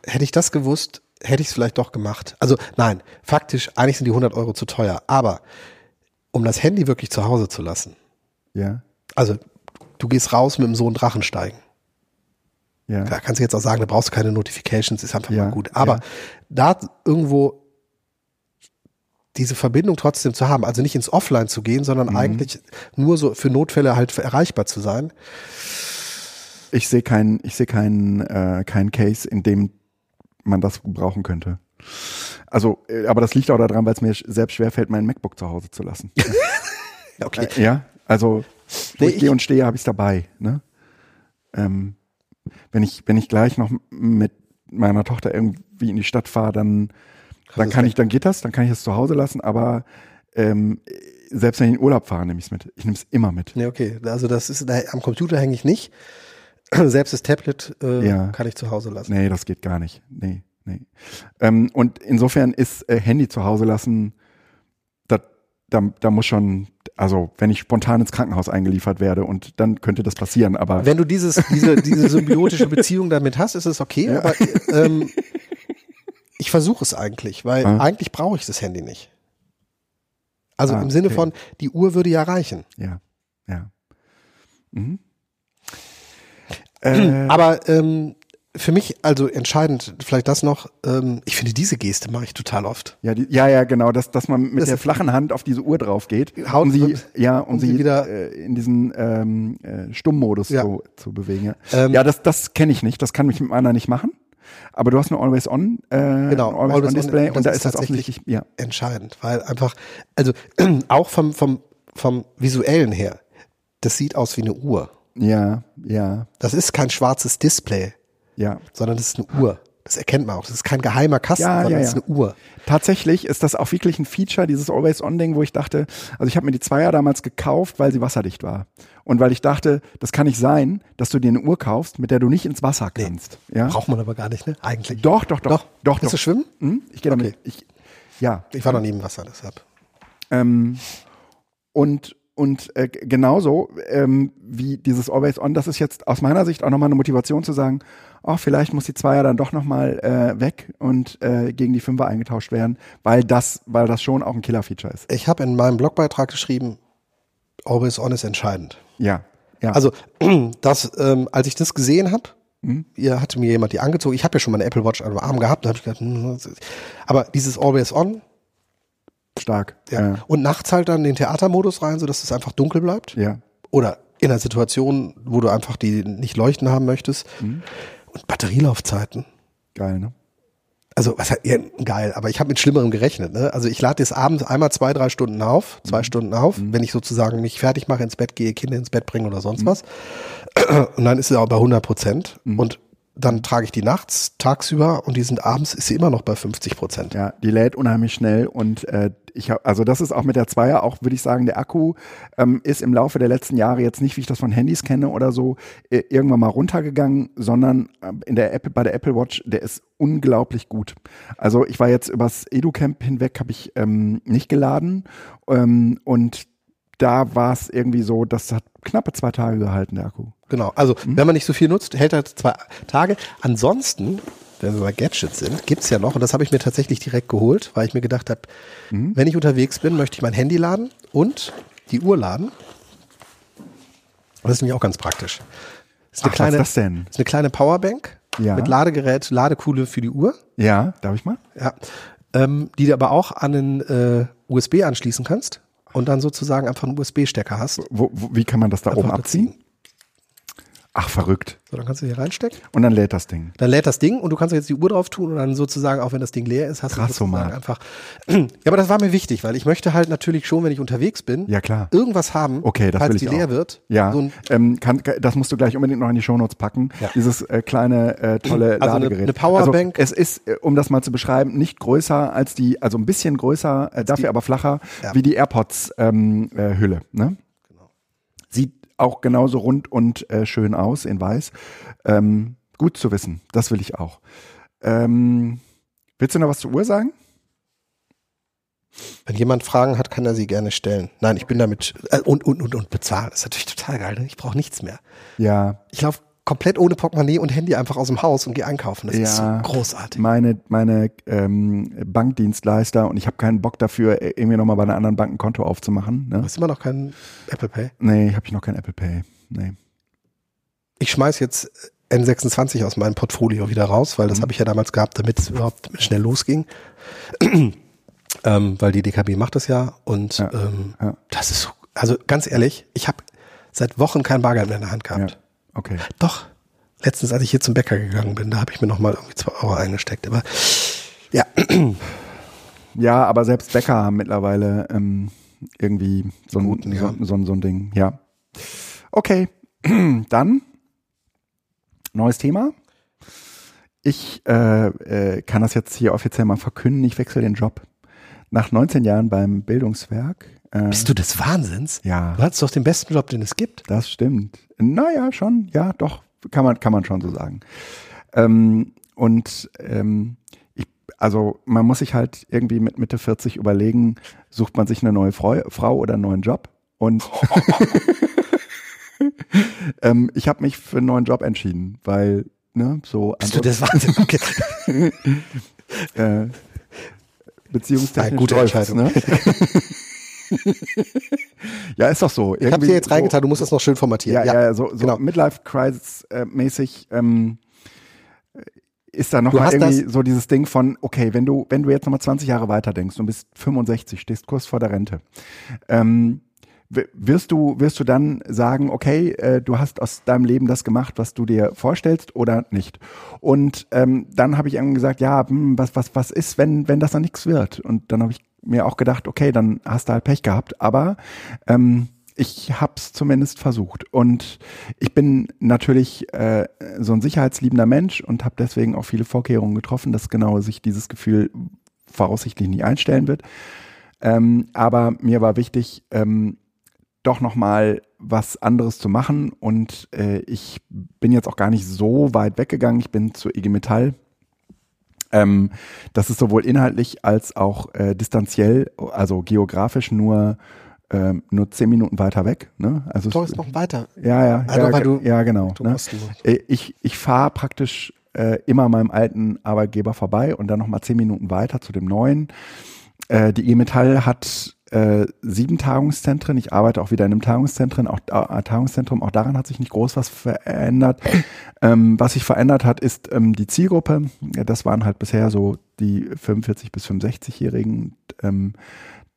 hätte ich das gewusst, hätte ich es vielleicht doch gemacht. Also nein, faktisch, eigentlich sind die 100 Euro zu teuer. Aber um das Handy wirklich zu Hause zu lassen, ja, also du gehst raus mit dem Sohn Drachen steigen. ja. Da kannst du jetzt auch sagen, da brauchst du keine Notifications, ist einfach Ja, mal gut. Aber ja. da irgendwo diese Verbindung trotzdem zu haben, also nicht ins Offline zu gehen, sondern Mhm. eigentlich nur so für Notfälle halt erreichbar zu sein. Ich sehe keinen, ich sehe keinen, äh, keinen Case, in dem man das brauchen könnte. Also, äh, aber das liegt auch daran, weil es mir selbst schwerfällt, mein MacBook zu Hause zu lassen. (laughs) Okay. Äh, ja, also wo Nee, ich gehe und stehe, habe ich es dabei. Ne? Ähm, wenn ich wenn ich gleich noch mit meiner Tochter irgendwie in die Stadt fahre, dann dann kann ich, dann geht das, dann kann ich es zu Hause lassen. Aber ähm, selbst wenn ich in Urlaub fahre, nehme ich es mit. Ich nehme es immer mit. Nee, okay. Also das ist, am Computer hänge ich nicht. (clears throat) Selbst das Tablet äh, Ja. kann ich zu Hause lassen. Nee, das geht gar nicht. Nee, nee. Ähm, und insofern ist äh, Handy zu Hause lassen, da, da, da muss schon, also wenn ich spontan ins Krankenhaus eingeliefert werde und dann könnte das passieren, aber Wenn du dieses, diese, diese symbiotische Beziehung damit hast, ist es okay, aber ähm, ich versuche es eigentlich, weil Ah. eigentlich brauche ich das Handy nicht. Also Ah, im Sinne okay. von, die Uhr würde ja reichen. ja, ja. Mhm. (clears throat) Äh, Aber ähm, für mich, also entscheidend, vielleicht das noch, ähm, ich finde diese Geste mache ich total oft. ja, die, ja, ja, genau, dass, dass man mit Das der flachen Hand auf diese Uhr drauf geht, Haut- um sie, ja, um, um sie sie wieder- äh, in diesen ähm, äh, Stummmodus Ja. zu, zu bewegen. Ja, Ähm, ja das, das kenne ich nicht, das kann mich mit meiner nicht machen. Aber du hast eine Always-On, äh, Genau, ein Always On, Always-On-Display und und, da ist das tatsächlich- offensichtlich, ja, Entscheidend, weil einfach, also (clears throat) auch vom, vom, vom visuellen her, das sieht aus wie eine Uhr. ja, ja, Das ist kein schwarzes Display, ja. sondern das ist eine Uhr. Das erkennt man auch. Das ist kein geheimer Kasten, Ja, sondern ja, das ist ja. eine Uhr. Tatsächlich ist das auch wirklich ein Feature, dieses Always-On-Ding, wo ich dachte, also ich habe mir die Zweier damals gekauft, weil sie wasserdicht war. Und weil ich dachte, das kann nicht sein, dass du dir eine Uhr kaufst, mit der du nicht ins Wasser kannst. Ja? Braucht man aber gar nicht, ne? Eigentlich. Doch, doch, doch. Doch. doch, Willst doch. du schwimmen? Hm? Ich gehe damit. Okay. Ich, ja. Ich war noch nie im Wasser, deshalb. Ähm, und und äh, genauso ähm, wie dieses Always On, das ist jetzt aus meiner Sicht auch nochmal eine Motivation zu sagen, oh, vielleicht muss die Zweier dann doch nochmal äh, weg und äh, gegen die Fünfer eingetauscht werden, weil das, weil das schon auch ein Killer-Feature ist. Ich habe in meinem Blogbeitrag geschrieben, Always On ist entscheidend. Ja, ja. Also, (clears throat) das, ähm, als ich das gesehen habe, Mhm. ihr hatte mir jemand die angezogen. Ich habe ja schon meine Apple Watch am Arm gehabt. Da habe ich gedacht, hm, aber dieses Always On, stark. ja. Und nachts halt dann den Theatermodus rein, sodass es einfach dunkel bleibt. ja. Oder in einer Situation, wo du einfach die nicht leuchten haben möchtest. Mhm. Und Batterielaufzeiten. geil, ne? Also, was halt, ja, geil, aber ich habe mit Schlimmerem gerechnet. Ne? Also ich lade jetzt abends einmal zwei, drei Stunden auf, zwei Mhm. Stunden auf, wenn ich sozusagen mich fertig mache, ins Bett gehe, Kinder ins Bett bringe oder Mhm. sonst was. (clears throat) Und dann ist sie auch bei 100 Prozent. Und dann trage ich die nachts, tagsüber und die sind abends, ist sie immer noch bei 50 Prozent. Ja, die lädt unheimlich schnell und äh, ich habe, also das ist auch mit der Zweier auch, würde ich sagen, der Akku ähm, ist im Laufe der letzten Jahre jetzt nicht, wie ich das von Handys kenne oder so, äh, irgendwann mal runtergegangen, sondern äh, in der Apple, bei der Apple Watch, der ist unglaublich gut. Also ich war jetzt übers EduCamp hinweg, habe ich ähm, nicht geladen ähm, und da war es irgendwie so, das hat knappe zwei Tage gehalten, der Akku. Genau. Also, Mhm. wenn man nicht so viel nutzt, hält er zwei Tage. Ansonsten, wenn wir bei Gadgets sind, gibt's ja noch, und das habe ich mir tatsächlich direkt geholt, weil ich mir gedacht habe, Mhm. wenn ich unterwegs bin, möchte ich mein Handy laden und die Uhr laden. Das ist nämlich auch ganz praktisch. Ist eine Ach, was kleine, ist das denn? ist eine kleine Powerbank. ja. mit Ladegerät, Ladekuhle für die Uhr. Ja, darf ich mal? Ja. Ähm, die du aber auch an den äh, USB anschließen kannst und dann sozusagen einfach einen USB-Stecker hast. Wo, wo, wie kann man das da einfach oben abziehen? Ach, verrückt. So, dann kannst du hier reinstecken. Und dann lädt das Ding. Dann lädt das Ding und du kannst jetzt die Uhr drauf tun und dann sozusagen, auch wenn das Ding leer ist, hast Krass, du sozusagen einfach. (clears throat) Ja, aber das war mir wichtig, weil ich möchte halt natürlich schon, wenn ich unterwegs bin, ja, klar. irgendwas haben, okay, das falls will die ich leer auch. wird. Ja, so ähm, kann, das musst du gleich unbedingt noch in die Shownotes packen. Ja. Dieses äh, kleine, äh, tolle (clears throat) also Ladegerät. Eine, eine Powerbank. Also, es ist, äh, um das mal zu beschreiben, nicht größer als die, also ein bisschen größer, äh, dafür die, aber flacher, ja. wie die AirPods-Hülle. Ähm, äh, ne? Auch genauso rund und äh, schön aus in weiß. Ähm, gut zu wissen, das will ich auch. Ähm, willst du noch was zur Uhr sagen? Wenn jemand Fragen hat, kann er sie gerne stellen. Nein, ich bin damit äh, und und und und bezahlen. Das ist natürlich total geil. Ne? Ich brauche nichts mehr. Ja. Ich laufe komplett ohne Portemonnaie und Handy einfach aus dem Haus und gehe einkaufen. Das ja, ist so großartig. Meine, meine ähm, Bankdienstleister und ich habe keinen Bock dafür, irgendwie nochmal bei einer anderen Bank ein Konto aufzumachen. Ne? Du hast immer noch kein Apple Pay? Nee, habe ich noch kein Apple Pay. Nee. Ich schmeiß jetzt N26 aus meinem Portfolio wieder raus, weil das mhm. habe ich ja damals gehabt, damit es überhaupt schnell losging. (clears throat) ähm, weil die DKB macht das ja und ja, ähm, ja. das ist, also ganz ehrlich, ich habe seit Wochen kein Bargeld mehr in der Hand gehabt. Ja. Okay. Doch. Letztens, als ich hier zum Bäcker gegangen bin, da habe ich mir nochmal irgendwie zwei Euro eingesteckt. Aber ja. (clears throat) Ja, aber selbst Bäcker haben mittlerweile ähm, irgendwie so ein, Guten, ja. so, so, so ein Ding. Ja. Okay. (clears throat) Dann neues Thema. Ich äh, äh, kann das jetzt hier offiziell mal verkünden. Ich wechsle den Job. Nach 19 Jahren beim Bildungswerk äh, Bist du des Wahnsinns? Ja. Du hattest doch den besten Job, den es gibt. Das stimmt. Naja, schon, ja, doch, kann man, kann man schon so sagen. Ähm, und ähm, ich, also man muss sich halt irgendwie mit Mitte 40 überlegen, sucht man sich eine neue Frau, Frau oder einen neuen Job? Und (laughs) ähm, ich habe mich für einen neuen Job entschieden, weil, ne, so. Bist du des Wahnsinns? Okay. (laughs) äh, beziehungstechnisch. Gute Entscheidung. Ne? (laughs) (laughs) ja, ist doch so. Irgendwie ich habe dir jetzt reingetan, so, du musst das noch schön formatieren. Ja, ja, ja so, so genau. Midlife-Crisis-mäßig ähm, ist da nochmal irgendwie so dieses Ding von, okay, wenn du, wenn du jetzt nochmal 20 Jahre weiter denkst und bist 65, stehst kurz vor der Rente, ähm, wirst du, wirst du dann sagen, okay, äh, du hast aus deinem Leben das gemacht, was du dir vorstellst oder nicht? Und ähm, dann habe ich irgendwann gesagt, ja, hm, was, was, was ist, wenn, wenn das dann nichts wird? Und dann habe ich mir auch gedacht, okay, dann hast du halt Pech gehabt. Aber ähm, ich habe es zumindest versucht. Und ich bin natürlich äh, so ein sicherheitsliebender Mensch und habe deswegen auch viele Vorkehrungen getroffen, dass genau sich dieses Gefühl voraussichtlich nie einstellen wird. Ähm, aber mir war wichtig, ähm, doch noch mal was anderes zu machen und äh, ich bin jetzt auch gar nicht so weit weggegangen. Ich bin zur IG Metall. Ähm, das ist sowohl inhaltlich als auch äh, distanziell, also geografisch nur ähm, nur zehn Minuten weiter weg. Ne? Also Doch, ist noch weiter. Ja, ja, also, ja, du, ja, genau. Ne? Äh, ich ich fahre praktisch äh, immer meinem alten Arbeitgeber vorbei und dann noch mal zehn Minuten weiter zu dem neuen. Äh, die E-Metall hat äh, sieben Tagungszentren. Ich arbeite auch wieder in einem Tagungszentrum. Auch, äh, Tagungszentrum. Auch daran hat sich nicht groß was verändert. (coughs) Ähm, was sich verändert hat, ist ähm, die Zielgruppe. Das waren halt bisher so die 45 bis 65-Jährigen. Ähm,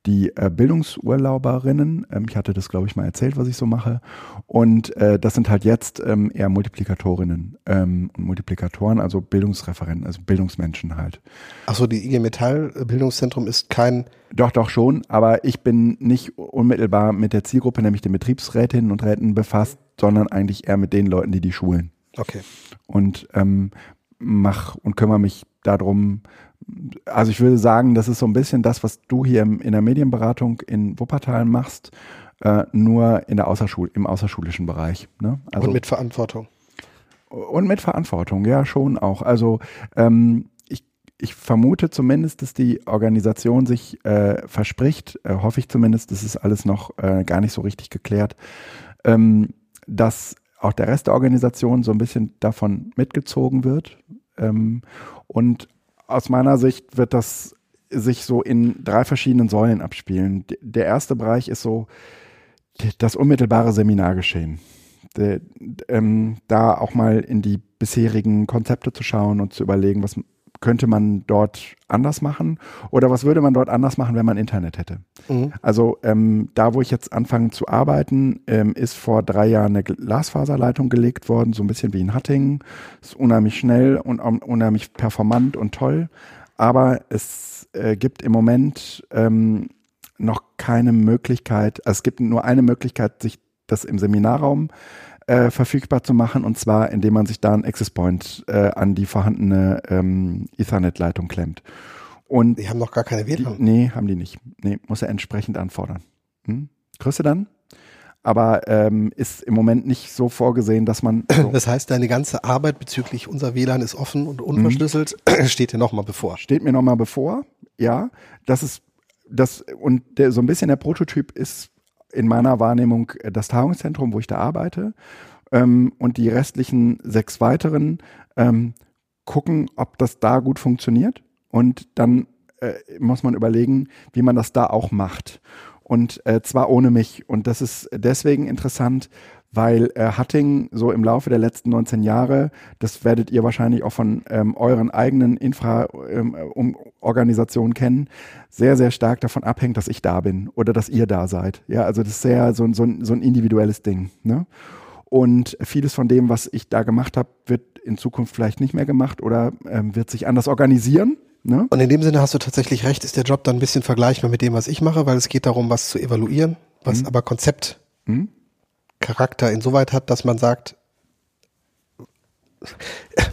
die äh, Bildungsurlauberinnen. Ähm, ich hatte das, glaube ich, mal erzählt, was ich so mache. Und äh, das sind halt jetzt ähm, eher Multiplikatorinnen ähm, und Multiplikatoren, also Bildungsreferenten, also Bildungsmenschen halt. Achso, die IG Metall Bildungszentrum ist kein. Doch, doch schon, aber ich bin nicht unmittelbar mit der Zielgruppe, nämlich den Betriebsrätinnen und Räten befasst, sondern eigentlich eher mit den Leuten, die die schulen. Okay. Und ähm, mach und kümmere mich darum, also ich würde sagen, das ist so ein bisschen das, was du hier in der Medienberatung in Wuppertal machst, äh, nur in der Außerschul im außerschulischen Bereich. Ne? Also, und mit Verantwortung. Und mit Verantwortung, ja, schon auch. Also ähm, ich, ich vermute zumindest, dass die Organisation sich äh, verspricht, äh, hoffe ich zumindest, das ist alles noch äh, gar nicht so richtig geklärt, ähm, dass auch der Rest der Organisation so ein bisschen davon mitgezogen wird. Ähm, und aus meiner Sicht wird das sich so in drei verschiedenen Säulen abspielen. Der erste Bereich ist so das unmittelbare Seminargeschehen. ähm, da auch mal in die bisherigen Konzepte zu schauen und zu überlegen, was könnte man dort anders machen oder was würde man dort anders machen, wenn man Internet hätte. Mhm. Also ähm, da, wo ich jetzt anfange zu arbeiten, ähm, ist vor drei Jahren eine Glasfaserleitung gelegt worden, so ein bisschen wie in Hattingen. Ist unheimlich schnell und unheimlich performant und toll. Aber es äh, gibt im Moment ähm, noch keine Möglichkeit, also es gibt nur eine Möglichkeit, sich das im Seminarraum äh, verfügbar zu machen und zwar indem man sich da ein Access Point äh, an die vorhandene ähm, Ethernet-Leitung klemmt. Und die haben noch gar keine WLAN. Die, nee, haben die nicht. Nee, muss er entsprechend anfordern. Hm? Du dann? Aber ähm, ist im Moment nicht so vorgesehen, dass man. (coughs) So das heißt, deine ganze Arbeit bezüglich unser WLAN ist offen und unverschlüsselt, mhm. (coughs) steht dir nochmal bevor. Steht mir nochmal bevor, ja. Das ist das und der, so ein bisschen der Prototyp ist in meiner Wahrnehmung äh, das Tagungszentrum, wo ich da arbeite. Ähm, und die restlichen sechs weiteren ähm, gucken, ob das da gut funktioniert. Und dann äh, muss man überlegen, wie man das da auch macht. Und äh, zwar ohne mich. Und das ist deswegen interessant, weil äh, Hatting so im Laufe der letzten 19 Jahre, das werdet ihr wahrscheinlich auch von ähm, euren eigenen Infra-Organisationen ähm, kennen, sehr, sehr stark davon abhängt, dass ich da bin oder dass ihr da seid. Ja, also das ist sehr so, so, so ein individuelles Ding. Ne? Und vieles von dem, was ich da gemacht habe, wird in Zukunft vielleicht nicht mehr gemacht oder ähm, wird sich anders organisieren. Ne? Und in dem Sinne hast du tatsächlich recht, ist der Job dann ein bisschen vergleichbar mit dem, was ich mache, weil es geht darum, was zu evaluieren, was mhm. aber Konzept mhm. Charakter insoweit hat, dass man sagt,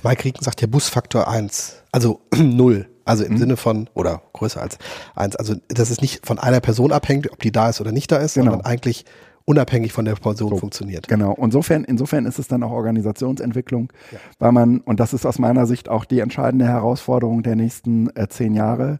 Mike Rieken sagt ja Busfaktor 1, also (clears throat) 0, also im mhm. Sinne von, oder größer als 1, also das ist nicht von einer Person abhängig, ob die da ist oder nicht da ist, genau. sondern eigentlich unabhängig von der Person so, funktioniert. Genau. Insofern, insofern ist es dann auch Organisationsentwicklung, ja. weil man, und das ist aus meiner Sicht auch die entscheidende Herausforderung der nächsten äh, zehn Jahre,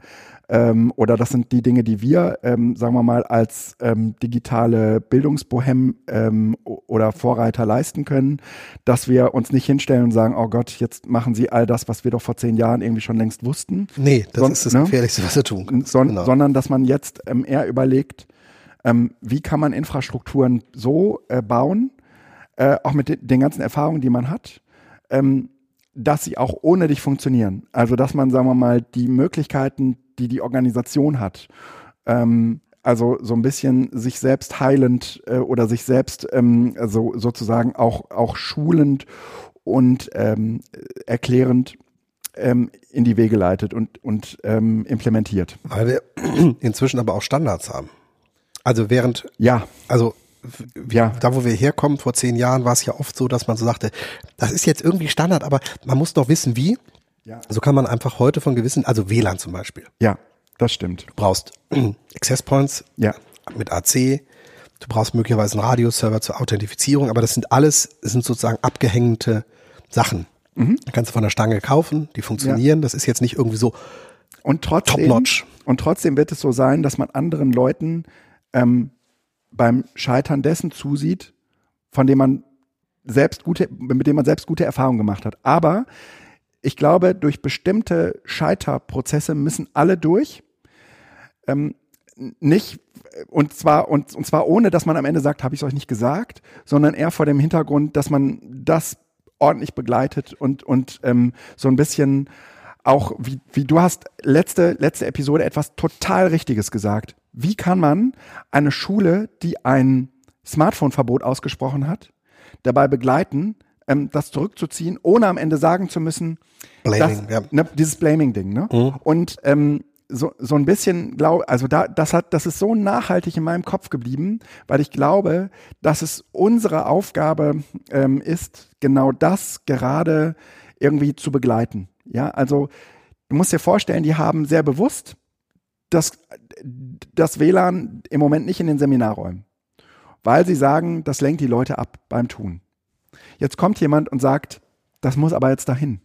ähm, oder das sind die Dinge, die wir, ähm, sagen wir mal, als ähm, digitale Bildungsbohem ähm, oder Vorreiter leisten können, dass wir uns nicht hinstellen und sagen, oh Gott, jetzt machen Sie all das, was wir doch vor zehn Jahren irgendwie schon längst wussten. Nee, das Son ist das ne? Gefährlichste, was wir tun. Son genau. Sondern, dass man jetzt ähm, eher überlegt, ähm, wie kann man Infrastrukturen so äh, bauen, äh, auch mit de den ganzen Erfahrungen, die man hat, dass sie auch ohne dich funktionieren. Also dass man, sagen wir mal, die Möglichkeiten, die die Organisation hat. Ähm, also so ein bisschen sich selbst heilend äh, oder sich selbst ähm, also sozusagen auch, auch schulend und ähm, erklärend ähm, in die Wege leitet und, und ähm, implementiert. Weil wir (clears throat) inzwischen aber auch Standards haben. Also während, ja, also ja. da wo wir herkommen, vor zehn Jahren war es ja oft so, dass man so sagte, das ist jetzt irgendwie Standard, aber man muss doch wissen, wie. Ja. So kann man einfach heute von gewissen, also WLAN zum Beispiel. Ja, das stimmt. Du brauchst (clears throat) Access Points ja. mit AC. Du brauchst möglicherweise einen Radioserver zur Authentifizierung, aber das sind alles, das sind sozusagen abgehängte Sachen. Mhm. Da kannst du von der Stange kaufen, die funktionieren. Ja. Das ist jetzt nicht irgendwie so und trotzdem, top-notch. Und trotzdem wird es so sein, dass man anderen Leuten ähm, beim Scheitern dessen zusieht, von dem man selbst gute, mit dem man selbst gute Erfahrungen gemacht hat. Aber ich glaube, durch bestimmte Scheiterprozesse müssen alle durch. Ähm, nicht und zwar und, und zwar ohne, dass man am Ende sagt, habe ich es euch nicht gesagt, sondern eher vor dem Hintergrund, dass man das ordentlich begleitet und und ähm, so ein bisschen auch wie, wie du hast letzte letzte Episode etwas total Richtiges gesagt. Wie kann man eine Schule, die ein Smartphone-Verbot ausgesprochen hat, dabei begleiten, ähm, das zurückzuziehen, ohne am Ende sagen zu müssen, Blaming, dass, ja. ne, dieses Blaming-Ding. Ne? Mhm. Und ähm, so, so ein bisschen glaube, also da, das hat, das ist so nachhaltig in meinem Kopf geblieben, weil ich glaube, dass es unsere Aufgabe ähm, ist, genau das gerade irgendwie zu begleiten. Ja, also du musst dir vorstellen, die haben sehr bewusst das, das WLAN im Moment nicht in den Seminarräumen, weil sie sagen, das lenkt die Leute ab beim Tun. Jetzt kommt jemand und sagt, das muss aber jetzt dahin.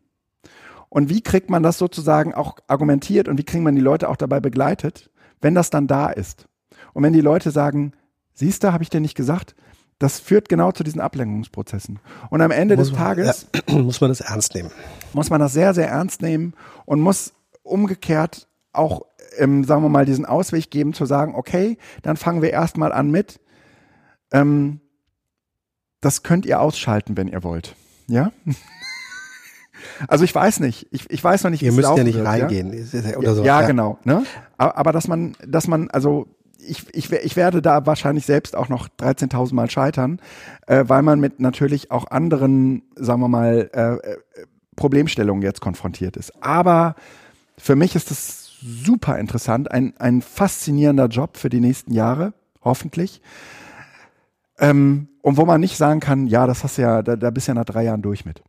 Und wie kriegt man das sozusagen auch argumentiert und wie kriegt man die Leute auch dabei begleitet, wenn das dann da ist? Und wenn die Leute sagen, siehst du, habe ich dir nicht gesagt, das führt genau zu diesen Ablenkungsprozessen. Und am Ende muss des Tages ja, (clears throat) muss man das ernst nehmen. Muss man das sehr, sehr ernst nehmen und muss umgekehrt auch, ähm, sagen wir mal, diesen Ausweg geben, zu sagen, okay, dann fangen wir erstmal an mit, ähm, das könnt ihr ausschalten, wenn ihr wollt. Ja? (laughs) Also ich weiß nicht, ich, ich weiß noch nicht, wie Ihr müsst ja nicht wird, reingehen ja? oder so. Ja, ja, genau. Ne? Aber, aber dass man, dass man, also ich, ich, ich werde da wahrscheinlich selbst auch noch 13.000 Mal scheitern, äh, weil man mit natürlich auch anderen, sagen wir mal, äh, äh, Problemstellungen jetzt konfrontiert ist. Aber für mich ist das super interessant, ein, ein faszinierender Job für die nächsten Jahre, hoffentlich. Ähm, und wo man nicht sagen kann, ja, das hast du ja, da, da bist du ja nach drei Jahren durch mit.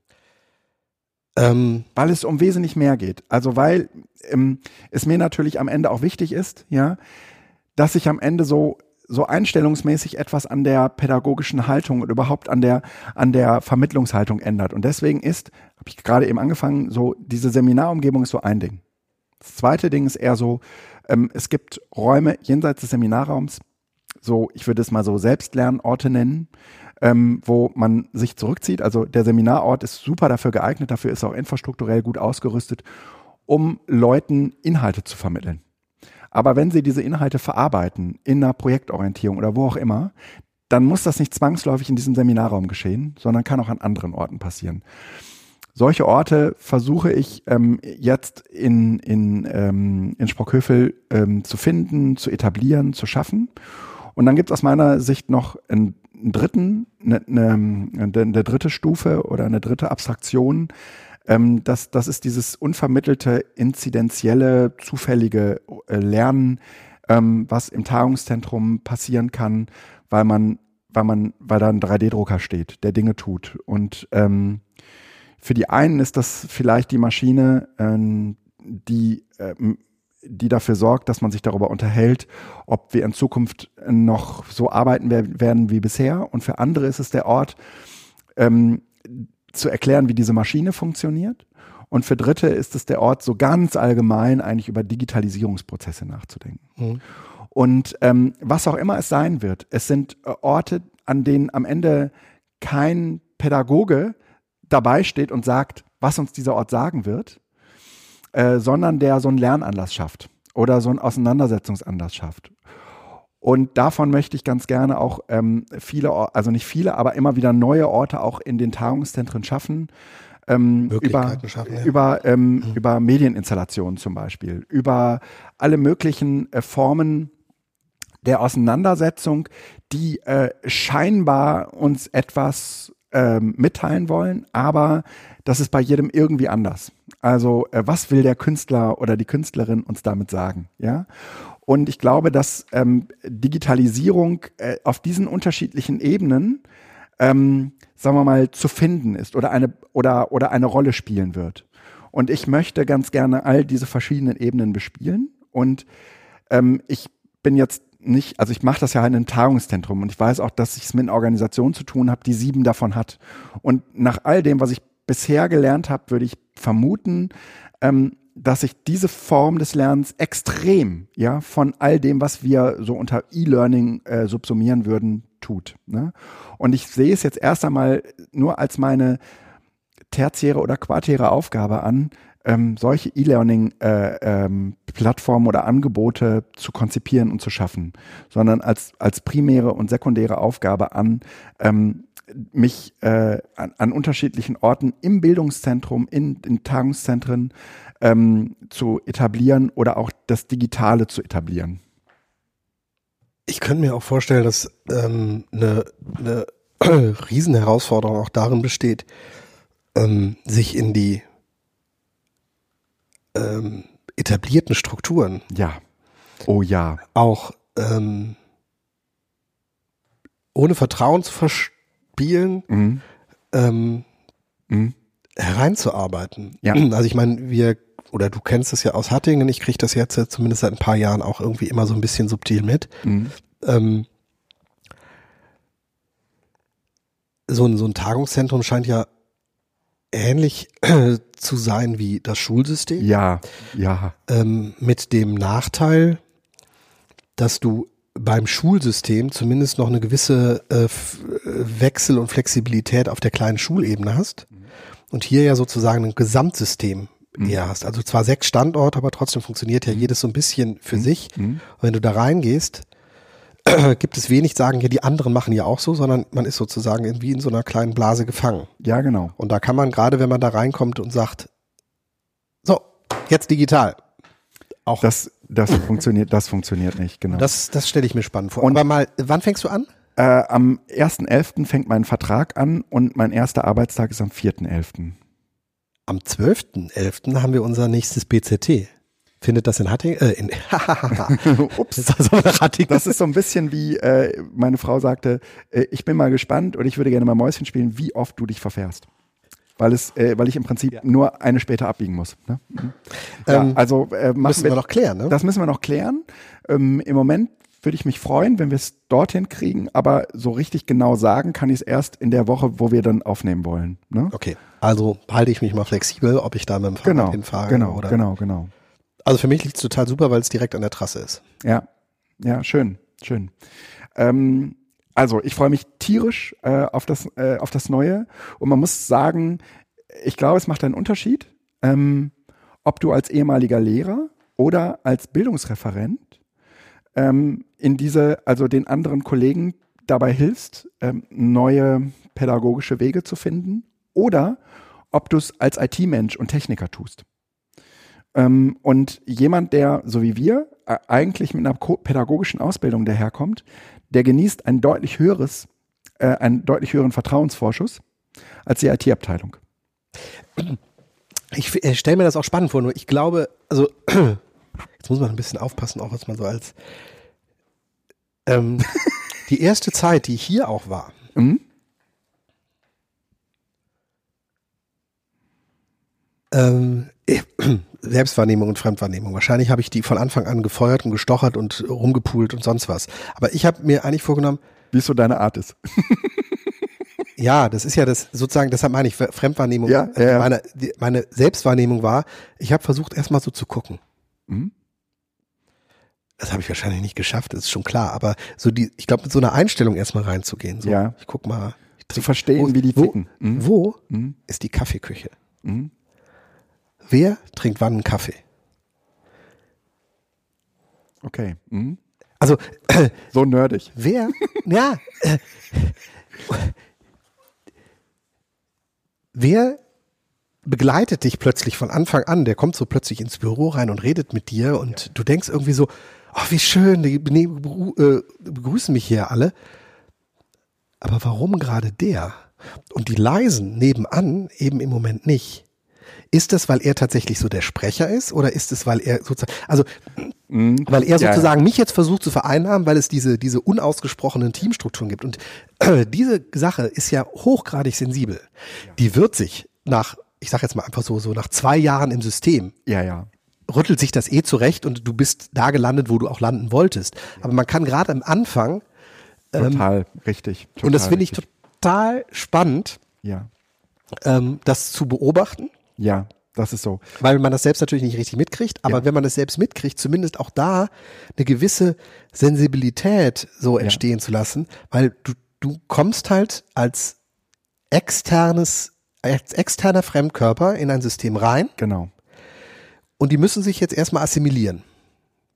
Ähm, weil es um wesentlich mehr geht. Also weil ähm, es mir natürlich am Ende auch wichtig ist, ja, dass sich am Ende so so einstellungsmäßig etwas an der pädagogischen Haltung und überhaupt an der an der Vermittlungshaltung ändert. Und deswegen ist, habe ich gerade eben angefangen, so diese Seminarumgebung ist so ein Ding. Das zweite Ding ist eher so, ähm, es gibt Räume jenseits des Seminarraums, so ich würde es mal so Selbstlernorte nennen, ähm, wo man sich zurückzieht. Also der Seminarort ist super dafür geeignet, dafür ist auch infrastrukturell gut ausgerüstet, um Leuten Inhalte zu vermitteln. Aber wenn sie diese Inhalte verarbeiten in einer Projektorientierung oder wo auch immer, dann muss das nicht zwangsläufig in diesem Seminarraum geschehen, sondern kann auch an anderen Orten passieren. Solche Orte versuche ich ähm, jetzt in, in, ähm, in Sprockhövel ähm, zu finden, zu etablieren, zu schaffen. Und dann gibt es aus meiner Sicht noch einen, dritten, eine, eine, eine, dritte Stufe oder eine dritte Abstraktion, ähm, das, das ist dieses unvermittelte, inzidenzielle, zufällige äh, Lernen, ähm, was im Tagungszentrum passieren kann, weil man, weil man, weil da ein 3D-Drucker steht, der Dinge tut. Und ähm, für die einen ist das vielleicht die Maschine, ähm, die die dafür sorgt, dass man sich darüber unterhält, ob wir in Zukunft noch so arbeiten werden wie bisher. Und für andere ist es der Ort, ähm, zu erklären, wie diese Maschine funktioniert. Und für Dritte ist es der Ort, so ganz allgemein eigentlich über Digitalisierungsprozesse nachzudenken. Mhm. Und ähm, was auch immer es sein wird, es sind äh, Orte, an denen am Ende kein Pädagoge dabei steht und sagt, was uns dieser Ort sagen wird, äh, sondern der so einen Lernanlass schafft oder so einen Auseinandersetzungsanlass schafft und davon möchte ich ganz gerne auch ähm, viele, also nicht viele, aber immer wieder neue Orte auch in den Tagungszentren schaffen. Ähm, über, schaffen, ja. über, ähm, mhm. über Medieninstallationen zum Beispiel, über alle möglichen äh, Formen der Auseinandersetzung, die äh, scheinbar uns etwas ähm, mitteilen wollen, aber das ist bei jedem irgendwie anders. Also äh, was will der Künstler oder die Künstlerin uns damit sagen? Ja. Und ich glaube, dass ähm, Digitalisierung äh, auf diesen unterschiedlichen Ebenen, ähm, sagen wir mal, zu finden ist oder eine oder oder eine Rolle spielen wird. Und ich möchte ganz gerne all diese verschiedenen Ebenen bespielen. Und ähm, ich bin jetzt nicht, also ich mache das ja in einem Tagungszentrum und ich weiß auch, dass ich es mit einer Organisation zu tun habe, die sieben davon hat. Und nach all dem, was ich bisher gelernt habe, würde ich vermuten, ähm, dass sich diese Form des Lernens extrem ja von all dem, was wir so unter E-Learning äh, subsumieren würden, tut. Ne? Und ich sehe es jetzt erst einmal nur als meine tertiäre oder quartäre Aufgabe an, ähm, solche E-Learning-Plattformen äh, ähm, oder Angebote zu konzipieren und zu schaffen, sondern als, als primäre und sekundäre Aufgabe an, ähm, mich äh, an, an, unterschiedlichen Orten im Bildungszentrum, in, in Tagungszentren ähm, zu etablieren oder auch das Digitale zu etablieren. Ich könnte mir auch vorstellen, dass ähm, eine, eine (clears throat) Riesenherausforderung auch darin besteht, ähm, sich in die ähm, etablierten Strukturen. Ja. Oh ja. Auch ähm, ohne Vertrauen zu verspielen, mhm. Ähm, mhm. hereinzuarbeiten. Ja. (clears throat) Also ich meine, wir oder du kennst es ja aus Hattingen, ich kriege das jetzt zumindest seit ein paar Jahren auch irgendwie immer so ein bisschen subtil mit. Mhm. Ähm, so, ein, so ein Tagungszentrum scheint ja ähnlich äh, (clears throat) zu sein wie das Schulsystem. Ja, ja. Ähm, mit dem Nachteil, dass du beim Schulsystem zumindest noch eine gewisse äh, Wechsel und Flexibilität auf der kleinen Schulebene hast mhm. und hier ja sozusagen ein Gesamtsystem mhm. eher hast. Also zwar sechs Standorte, aber trotzdem funktioniert ja mhm. jedes so ein bisschen für mhm. sich. Mhm. Und wenn du da reingehst, (clears throat) gibt es wenig sagen, ja, die anderen machen ja auch so, sondern man ist sozusagen irgendwie in so einer kleinen Blase gefangen. Ja, genau. Und da kann man gerade, wenn man da reinkommt und sagt, so, jetzt digital. Auch das, das (laughs) funktioniert, das funktioniert nicht, genau. Das, das stelle ich mir spannend vor. Und Aber mal, wann fängst du an? Äh, am 1.11. fängt mein Vertrag an und mein erster Arbeitstag ist am 4.11. Am 12.11. haben wir unser nächstes BZT. Findet das in Hattingen? Äh, in (laughs) Ups. Das ist so ein bisschen wie äh, meine Frau sagte, äh, ich bin mal gespannt und ich würde gerne mal Mäuschen spielen, wie oft du dich verfährst. Weil es, äh, weil ich im Prinzip ja. nur eine später abbiegen muss. Ne? Mhm. Ja, ähm, also äh, müssen wir, wir noch klären. Ne? Das müssen wir noch klären. Ähm, Im Moment würde ich mich freuen, wenn wir es dorthin kriegen, aber so richtig genau sagen kann ich es erst in der Woche, wo wir dann aufnehmen wollen. Ne? Okay, also halte ich mich mal flexibel, ob ich da mit dem Fahrrad genau, hinfahre genau, oder. Genau, genau. Also für mich liegt es total super, weil es direkt an der Trasse ist. Ja, ja, schön, schön. Ähm, also ich freue mich tierisch äh, auf das äh, auf das Neue und man muss sagen, ich glaube, es macht einen Unterschied, ähm, ob du als ehemaliger Lehrer oder als Bildungsreferent ähm, in diese, also den anderen Kollegen dabei hilfst, ähm, neue pädagogische Wege zu finden oder ob du es als IT-Mensch und Techniker tust. Ähm, und jemand, der, so wie wir, äh, eigentlich mit einer pädagogischen Ausbildung daherkommt, der genießt ein deutlich höheres, äh, einen deutlich höheren Vertrauensvorschuss als die IT-Abteilung. Ich äh, stelle mir das auch spannend vor, nur ich glaube, also (clears throat) jetzt muss man ein bisschen aufpassen, auch was man so als ähm, (laughs) die erste Zeit, die ich hier auch war. Mhm. Ähm, (clears throat) Selbstwahrnehmung und Fremdwahrnehmung. Wahrscheinlich habe ich die von Anfang an gefeuert und gestochert und rumgepult und sonst was. Aber ich habe mir eigentlich vorgenommen, wie es so deine Art ist. (laughs) ja, das ist ja das sozusagen, deshalb meine ich Fremdwahrnehmung. Ja, ja, ja. Meine, meine Selbstwahrnehmung war, ich habe versucht erstmal so zu gucken. Mhm. Das habe ich wahrscheinlich nicht geschafft, das ist schon klar. Aber so die, ich glaube, mit so einer Einstellung erstmal reinzugehen. So, ja. Ich guck mal. Ich zu verstehen, wo, wie die ticken. Wo, mhm. wo mhm. ist die Kaffeeküche? Mhm. Wer trinkt wann einen Kaffee? Okay. Mhm. Also (clears throat) so nerdig. Wer? ja. Äh, wer begleitet dich plötzlich von Anfang an. Der kommt so plötzlich ins Büro rein und redet mit dir und ja. du denkst irgendwie so, oh, wie schön, die äh, begrüßen mich hier alle. Aber warum gerade der? Und die Leisen nebenan eben im Moment nicht. Ist das, weil er tatsächlich so der Sprecher ist oder ist es, weil er sozusagen, also mhm. weil er sozusagen ja. mich jetzt versucht zu vereinnahmen, weil es diese, diese unausgesprochenen Teamstrukturen gibt. Und äh, (clears throat) diese Sache ist ja hochgradig sensibel. Die wird sich nach ich sag jetzt mal einfach so, so nach zwei Jahren im System. Ja, ja. Rüttelt sich das eh zurecht und du bist da gelandet, wo du auch landen wolltest. Aber man kann gerade am Anfang. Ähm, total, richtig. Total und das finde ich total spannend. Ja. Ähm, das zu beobachten. Ja, das ist so. Weil man das selbst natürlich nicht richtig mitkriegt, aber ja. wenn man das selbst mitkriegt, zumindest auch da eine gewisse Sensibilität so entstehen ja. zu lassen, weil du, du kommst halt als externes als externer Fremdkörper in ein System rein. Genau. Und die müssen sich jetzt erstmal assimilieren.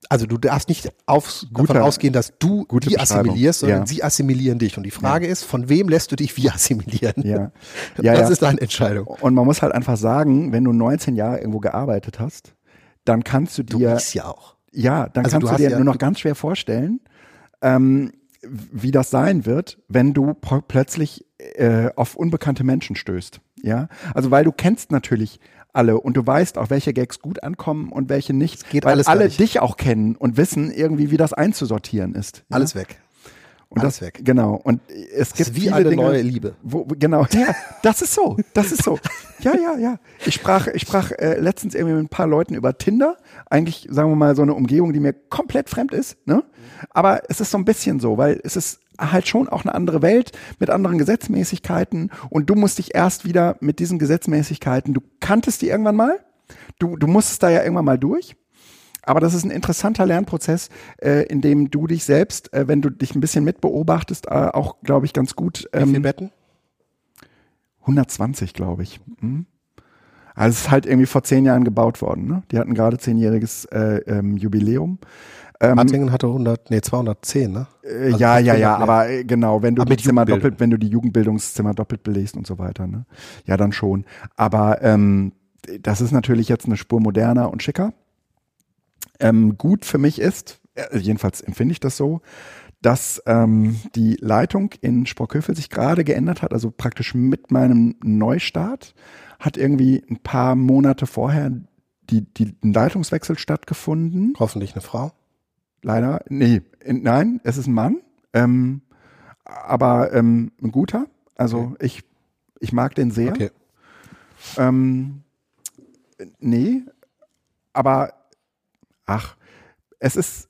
Also du darfst nicht auf, davon ausgehen, dass du die assimilierst, sondern ja. sie assimilieren dich. Und die Frage ja. ist, von wem lässt du dich wie assimilieren? Ja. (laughs) ja das ist deine Entscheidung. Und man muss halt einfach sagen, wenn du 19 Jahre irgendwo gearbeitet hast, dann kannst du dir. Du ja auch. Ja, dann also kannst du, dir nur noch ganz schwer vorstellen, ähm, wie das sein wird, wenn du plötzlich äh, auf unbekannte Menschen stößt. Ja, also weil du kennst natürlich alle und du weißt auch, welche Gags gut ankommen und welche nicht. Geht weil alles alle dich auch kennen und wissen irgendwie, wie das einzusortieren ist. Ja? Alles weg. Und Alles das, weg. Genau. Und es das gibt wie eine Dinge, neue Liebe. Wo, genau. Ja, (laughs) das ist so. Das ist so. Ja, ja, ja. Ich sprach, ich sprach äh, letztens irgendwie mit ein paar Leuten über Tinder. Eigentlich, sagen wir mal, so eine Umgebung, die mir komplett fremd ist. Ne? Aber es ist so ein bisschen so, weil es ist halt schon auch eine andere Welt mit anderen Gesetzmäßigkeiten und du musst dich erst wieder mit diesen Gesetzmäßigkeiten, du kanntest die irgendwann mal, du, du musstest da ja irgendwann mal durch. Aber das ist ein interessanter Lernprozess, äh, in dem du dich selbst, äh, wenn du dich ein bisschen mitbeobachtest, äh, auch, glaube ich, ganz gut. Ähm, Wie viele Betten? 120, glaube ich. Hm? Also es ist halt irgendwie vor zehn Jahren gebaut worden. Ne? Die hatten gerade zehnjähriges äh, ähm, Jubiläum. Ähm, Hattingen hatte 100, nee, 210, ne? Äh, also ja, ja, ja, aber äh, genau, wenn du die Zimmer doppelt, wenn du die Jugendbildungszimmer doppelt belegst und so weiter, ne? Ja, dann schon. Aber ähm, das ist natürlich jetzt eine Spur moderner und schicker. Ähm, gut für mich ist, äh, jedenfalls empfinde ich das so, dass ähm, die Leitung in Sprockhövel sich gerade geändert hat, also praktisch mit meinem Neustart hat irgendwie ein paar Monate vorher die, die ein Leitungswechsel stattgefunden. Hoffentlich eine Frau. Leider, nee, nein, es ist ein Mann, ähm, aber ähm, ein guter. Also okay. ich, ich mag den sehr. Okay. Ähm, nee, aber ach, es ist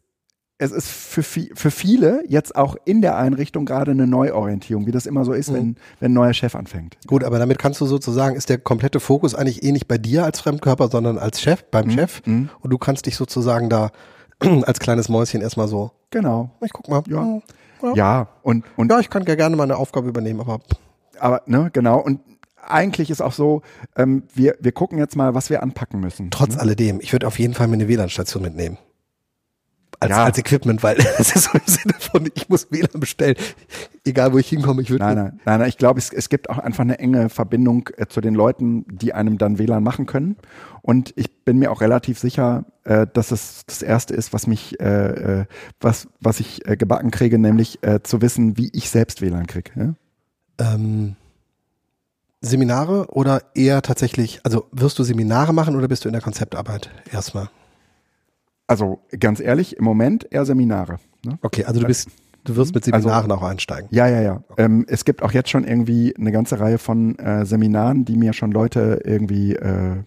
es ist für, für viele jetzt auch in der Einrichtung gerade eine Neuorientierung, wie das immer so ist, mhm. wenn, wenn ein neuer Chef anfängt. Gut, aber damit kannst du sozusagen, ist der komplette Fokus eigentlich eh nicht bei dir als Fremdkörper, sondern als Chef, beim mhm. Chef. Mhm. Und du kannst dich sozusagen da (clears throat) als kleines Mäuschen erstmal so. Genau. Ich guck mal. Ja. Ja, ja und, und. Ja, ich kann ja gerne mal eine Aufgabe übernehmen, aber. Aber, ne, genau. Und eigentlich ist auch so, ähm, wir, wir gucken jetzt mal, was wir anpacken müssen. Trotz ne? alledem, ich würde auf jeden Fall mir eine WLAN-Station mitnehmen als, ja. als Equipment, weil (laughs) es ist so im Sinne von, ich muss WLAN bestellen, egal wo ich hinkomme, ich würde. Nein, nein, nein, nein, ich glaube, es, es gibt auch einfach eine enge Verbindung äh, zu den Leuten, die einem dann WLAN machen können. Und ich bin mir auch relativ sicher, äh, dass es das erste ist, was mich, äh, äh was, was ich äh, gebacken kriege, nämlich äh, zu wissen, wie ich selbst WLAN kriege. Ja? Ähm, Seminare oder eher tatsächlich, also wirst du Seminare machen oder bist du in der Konzeptarbeit erstmal? Also ganz ehrlich, im Moment eher Seminare. Ne? Okay, also du bist, du wirst mit Seminaren also, auch einsteigen. Ja, ja, ja. Okay. Ähm, es gibt auch jetzt schon irgendwie eine ganze Reihe von äh, Seminaren, die mir schon Leute irgendwie äh,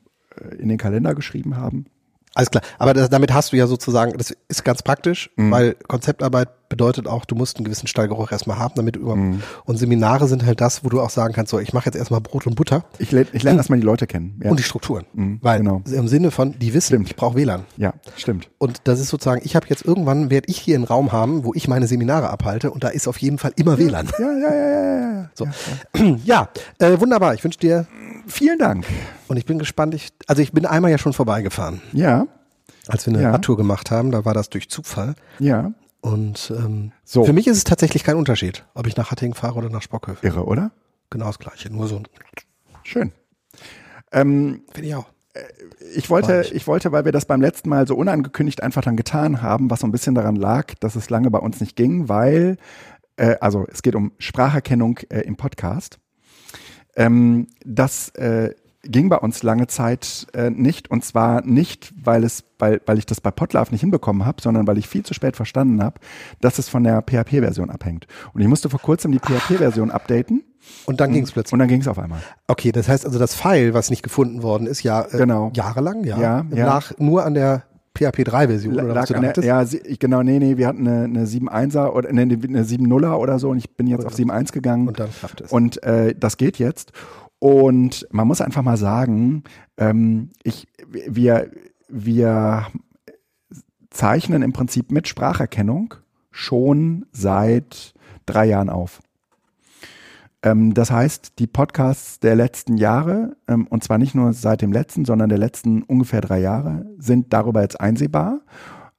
in den Kalender geschrieben haben. Alles klar. Aber das, damit hast du ja sozusagen, das ist ganz praktisch, mhm. weil Konzeptarbeit bedeutet auch, du musst einen gewissen Stallgeruch erstmal haben, damit du über mhm. und Seminare sind halt das, wo du auch sagen kannst, so ich mache jetzt erstmal Brot und Butter. Ich, lerne ich lerne erstmal die Leute kennen. Ja. Und die Strukturen. Mhm, weil genau. im Sinne von, die wissen, stimmt. ich brauche WLAN. Ja, stimmt. Und das ist sozusagen, ich habe jetzt irgendwann, werde ich hier einen Raum haben, wo ich meine Seminare abhalte und da ist auf jeden Fall immer WLAN. Ja, ja, ja, ja, ja. So. (clears throat) ja, ja. äh, wunderbar. Ich wünsche dir vielen Dank. Und ich bin gespannt. Ich, also ich bin einmal ja schon vorbeigefahren. Ja. Als wir eine ja. Radtour gemacht haben, da war das durch Zufall. Ja. Und ähm, so. für mich ist es tatsächlich kein Unterschied, ob ich nach Hattingen fahre oder nach Spockhöfe. Irre, oder? Genau das Gleiche, nur so. Schön. Ähm, Finde ich auch. Äh, ich wollte, ich wollte, weil wir das beim letzten Mal so unangekündigt einfach dann getan haben, was so ein bisschen daran lag, dass es lange bei uns nicht ging, weil, äh, also es geht um Spracherkennung äh, im Podcast, ähm, dass äh, ging bei uns lange Zeit äh, nicht und zwar nicht, weil es, weil, weil ich das bei Potlove nicht hinbekommen habe, sondern weil ich viel zu spät verstanden habe, dass es von der PHP-Version abhängt. Und ich musste vor kurzem die PHP-Version updaten. Und dann ging es plötzlich. Und dann ging es auf einmal. Okay, das heißt also, das File, was nicht gefunden worden ist, ja äh, genau. jahrelang, ja, ja, ja. Nach, nur an der PHP 3-Version oder was du der, Ja, genau, nee, nee, wir hatten eine, eine 7.1er oder eine, eine 7.0er oder so und ich bin jetzt und auf 7.1 gegangen. Und dann klappt es. Und äh, das geht jetzt. Und man muss einfach mal sagen, ähm, ich, wir, wir zeichnen im Prinzip mit Spracherkennung schon seit drei Jahren auf. Ähm, das heißt, die Podcasts der letzten Jahre, ähm, und zwar nicht nur seit dem letzten, sondern der letzten ungefähr drei Jahre, sind darüber jetzt einsehbar.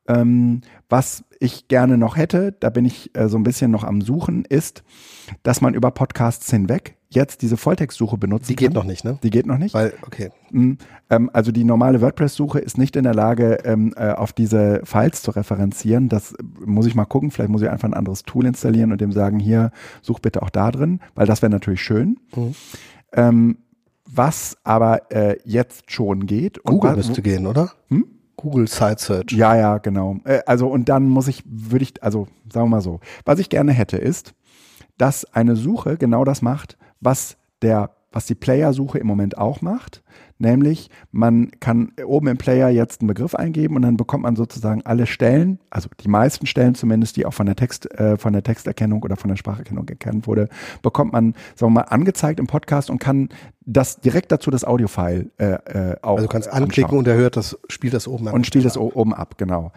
Ähm, was ich gerne noch hätte, da bin ich äh, so ein bisschen noch am Suchen, ist, dass man über Podcasts hinweg jetzt diese Volltextsuche benutzen Die geht kann. noch nicht, ne? Die geht noch nicht. Weil, okay. Mhm. Ähm, also die normale WordPress-Suche ist nicht in der Lage, ähm, äh, auf diese Files zu referenzieren. Das muss ich mal gucken. Vielleicht muss ich einfach ein anderes Tool installieren und dem sagen, hier, such bitte auch da drin, weil das wäre natürlich schön. Mhm. Ähm, was aber äh, jetzt schon geht. Google müsste gehen, oder? Hm? Google Site Search. Ja, ja, genau. Äh, also und dann muss ich, würde ich, also sagen wir mal so, was ich gerne hätte ist, dass eine Suche genau das macht, was der was die Player-Suche im Moment auch macht, nämlich man kann oben im Player jetzt einen Begriff eingeben und dann bekommt man sozusagen alle Stellen, also die meisten Stellen zumindest, die auch von der Text, äh, von der Texterkennung oder von der Spracherkennung erkannt wurde, bekommt man, sagen wir mal, angezeigt im Podcast und kann das direkt dazu das Audiofile äh, äh, auch. Also du kannst anklicken anschauen. und er hört das, spielt das oben ab. und spielt das oben ab, genau.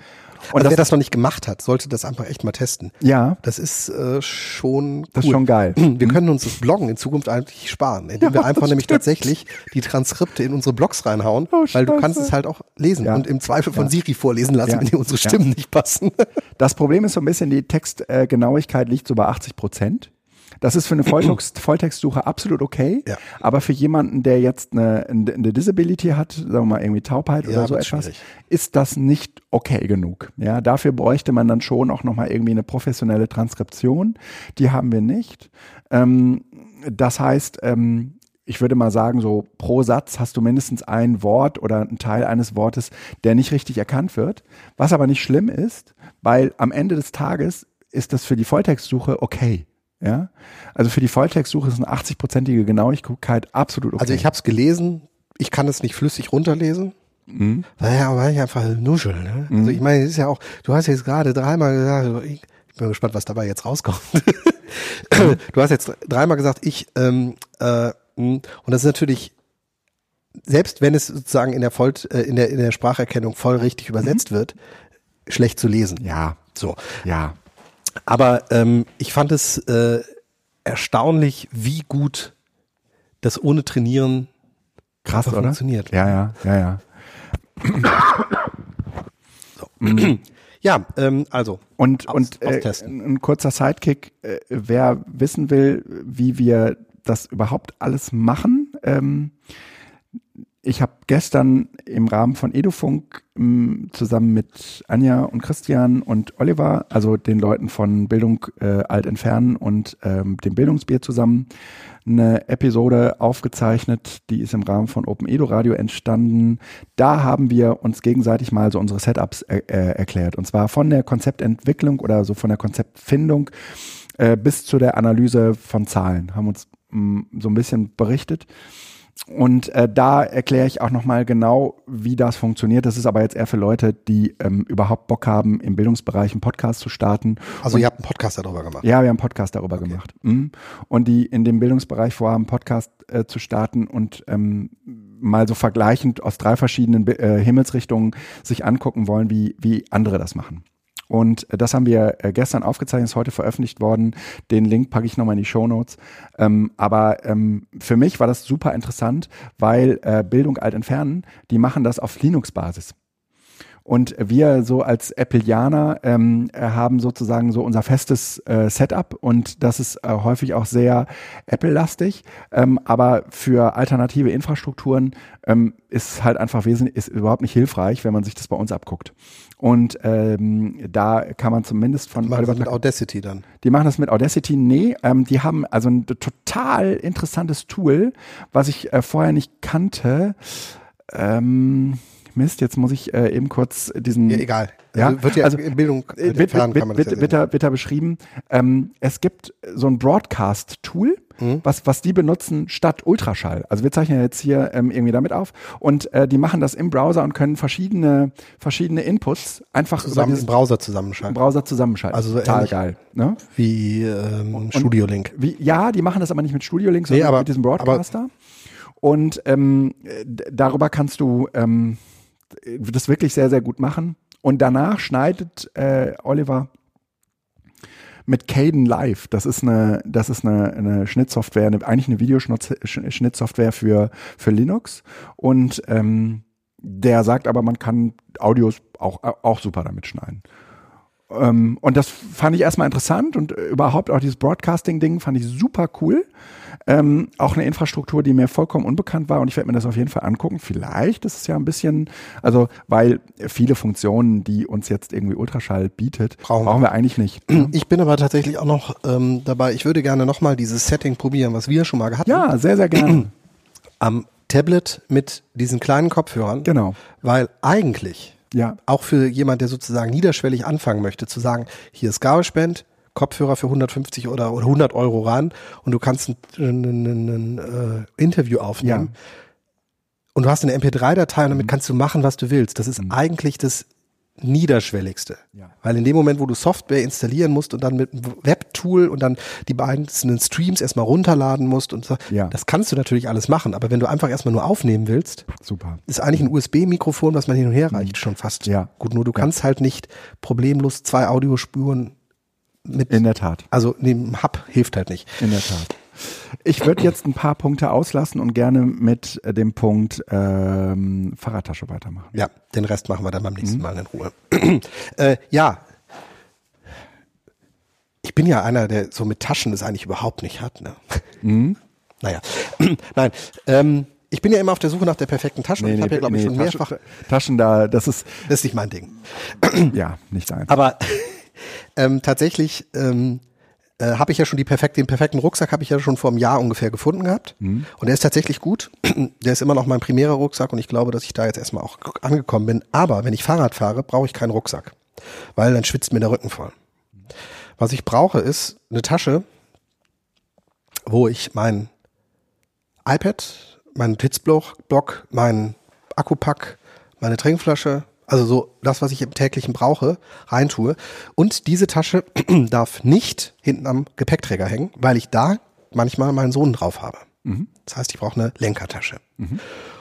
Und Und wer das noch nicht gemacht hat, sollte das einfach echt mal testen. ja, Das ist äh, schon das ist cool. schon geil. (clears throat) Wir können uns das Bloggen in Zukunft eigentlich sparen, indem wir (laughs) einfach nämlich stimmt. tatsächlich die Transkripte in unsere Blogs reinhauen, Oh, weil du kannst es halt auch lesen Ja. und im Zweifel von Siri vorlesen lassen, Ja. wenn dir unsere Ja. Stimmen nicht passen. Das Problem ist so ein bisschen, die Textgenauigkeit liegt so bei 80 Prozent. Das ist für eine Volltext, Volltextsuche absolut okay. Ja. Aber für jemanden, der jetzt eine, eine Disability hat, sagen wir mal irgendwie Taubheit Ja, oder so etwas, schwierig. ist das nicht okay genug. Ja, dafür bräuchte man dann schon auch nochmal irgendwie eine professionelle Transkription. Die haben wir nicht. Ähm, das heißt, ähm, ich würde mal sagen, so pro Satz hast du mindestens ein Wort oder einen Teil eines Wortes, der nicht richtig erkannt wird. Was aber nicht schlimm ist, weil am Ende des Tages ist das für die Volltextsuche okay. Ja, also für die Volltextsuche ist eine 80-prozentige Genauigkeit absolut okay. Also ich habe es gelesen, ich kann es nicht flüssig runterlesen. Weil ja, weil ich einfach nuschel. Ne? Also ich meine, es ist ja auch, du hast jetzt gerade dreimal gesagt, ich, bin gespannt, was dabei jetzt rauskommt. (laughs) du hast jetzt dreimal gesagt, ich, ähm, äh, und das ist natürlich, selbst wenn es sozusagen in der, Voll, äh, in der, in der Spracherkennung voll richtig übersetzt wird, schlecht zu lesen. ja, So. ja, Aber ähm, ich fand es äh, erstaunlich, wie gut das ohne Trainieren krass, oder? funktioniert. Ja, ja, ja, ja. (clears throat) Ja, ähm, also. Und, Aus- und äh, ein kurzer Sidekick, äh, wer wissen will, wie wir das überhaupt alles machen. Ähm, ich habe gestern im Rahmen von Edufunk m, zusammen mit Anja und Christian und Oliver, also den Leuten von Bildung äh, alt entfernen und ähm, dem Bildungsbier zusammen, eine Episode aufgezeichnet, die ist im Rahmen von Open Edu Radio entstanden. Da haben wir uns gegenseitig mal so unsere Setups äh, äh, erklärt. Und zwar von der Konzeptentwicklung oder so von der Konzeptfindung äh, bis zu der Analyse von Zahlen. Haben uns mh, so ein bisschen berichtet. Und äh, da erkläre ich auch nochmal genau, wie das funktioniert. Das ist aber jetzt eher für Leute, die ähm, überhaupt Bock haben, im Bildungsbereich einen Podcast zu starten. Also ihr habt einen Podcast darüber gemacht. Ja, wir haben einen Podcast darüber gemacht. Mhm. Und die in dem Bildungsbereich vorhaben, einen Podcast äh, zu starten und ähm, mal so vergleichend aus drei verschiedenen äh, Himmelsrichtungen sich angucken wollen, wie, wie andere das machen. Und äh, das haben wir äh, gestern aufgezeichnet, ist heute veröffentlicht worden. Den Link packe ich nochmal in die Show Notes. Ähm, aber ähm, für mich war das super interessant, weil äh, Bildung alt entfernen, die machen das auf Linux-Basis. Und wir so als Appleianer ähm, äh, haben sozusagen so unser festes äh, Setup und das ist äh, häufig auch sehr Apple-lastig. Ähm, aber für alternative Infrastrukturen ähm, ist halt einfach wesentlich, ist überhaupt nicht hilfreich, wenn man sich das bei uns abguckt. Und ähm, da kann man zumindest von Machen Oliver Sie mit Audacity dann. die machen das mit Audacity. Nee, ähm, die haben also ein total interessantes Tool, was ich äh, vorher nicht kannte. Ähm, Mist, jetzt muss ich äh, eben kurz diesen. Ja, egal. Ja, Also wird ja also, in Bildung äh, wird, entfernen, wird, wird, ja wird, da, wird da beschrieben. Ähm, es gibt so ein Broadcast-Tool, Mhm. was, was die benutzen statt Ultraschall. Also wir zeichnen jetzt hier ähm, irgendwie damit auf und äh, die machen das im Browser und können verschiedene, verschiedene Inputs einfach zusammen im Browser zusammenschalten. Browser zusammenschalten. Also so Total geil. Ne? Wie ähm, Studio Link. Wie, ja, die machen das aber nicht mit Studio Link, Nee, sondern aber- mit diesem Broadcaster. Und ähm, darüber kannst du ähm, das wirklich sehr, sehr gut machen. Und danach schneidet äh, Oliver mit Caden Live. Das ist eine, das ist eine, eine Schnittsoftware, eine, eigentlich eine Videoschnittsoftware für, für Linux. Und ähm, der sagt aber, man kann Audios auch, auch super damit schneiden. Ähm, und das fand ich erstmal interessant und äh, überhaupt auch dieses Broadcasting-Ding fand ich super cool. Ähm, auch eine Infrastruktur, die mir vollkommen unbekannt war und ich werde mir das auf jeden Fall angucken. Vielleicht ist es ja ein bisschen, also weil viele Funktionen, die uns jetzt irgendwie Ultraschall bietet, Brauchen brauchen, wir. eigentlich nicht. (clears throat) Ich bin aber tatsächlich auch noch ähm, dabei, ich würde gerne nochmal dieses Setting probieren, was wir schon mal gehabt haben. Ja, sehr, sehr gerne. (clears throat) Am Tablet mit diesen kleinen Kopfhörern. genau. Weil eigentlich, Ja. auch für jemand, der sozusagen niederschwellig anfangen möchte, zu sagen, hier ist GarageBand, Kopfhörer für 150 oder, oder 100 Euro ran und du kannst ein, ein, ein, äh, Interview aufnehmen. Und du hast eine MP3-Datei und damit kannst du machen, was du willst. Das ist eigentlich das niederschwelligste. Ja. Weil in dem Moment, wo du Software installieren musst und dann mit einem Webtool und dann die einzelnen Streams erstmal runterladen musst und so, Ja. das kannst du natürlich alles machen. Aber wenn du einfach erstmal nur aufnehmen willst, Super. ist eigentlich ein USB-Mikrofon, was man hin und her reicht, schon fast. Mhm. Ja. Gut, nur du kannst halt nicht problemlos zwei Audiospuren mit, In der Tat. also dem Hub hilft halt nicht. In der Tat. Ich würde jetzt ein paar Punkte auslassen und gerne mit dem Punkt ähm, Fahrradtasche weitermachen. Ja, den Rest machen wir dann beim Mhm. nächsten Mal in Ruhe. (clears throat) äh, ja. Ich bin ja einer, der so mit Taschen das eigentlich überhaupt nicht hat. Ne? Mhm. (laughs) Naja, (clears throat) nein. Ähm, ich bin ja immer auf der Suche nach der perfekten Tasche und ich habe ja, glaube ich, schon Taschen, mehrfach. Taschen da, das ist Das ist nicht mein Ding. ja nicht eins. Aber ähm, tatsächlich ähm, äh, habe ich ja schon die perfekt, den perfekten Rucksack habe ich ja schon vor einem Jahr ungefähr gefunden gehabt. Und der ist tatsächlich gut. (clears throat) Der ist immer noch mein primärer Rucksack und ich glaube, dass ich da jetzt erstmal auch angekommen bin. Aber wenn ich Fahrrad fahre, brauche ich keinen Rucksack. Weil dann schwitzt mir der Rücken voll. Was ich brauche, ist eine Tasche, wo ich mein iPad, meinen Notizblock, meinen Akkupack, meine Trinkflasche, also so das, was ich im täglichen brauche, reintue. Und diese Tasche (clears throat) darf nicht hinten am Gepäckträger hängen, weil ich da manchmal meinen Sohn drauf habe. Das heißt, ich brauche eine Lenkertasche.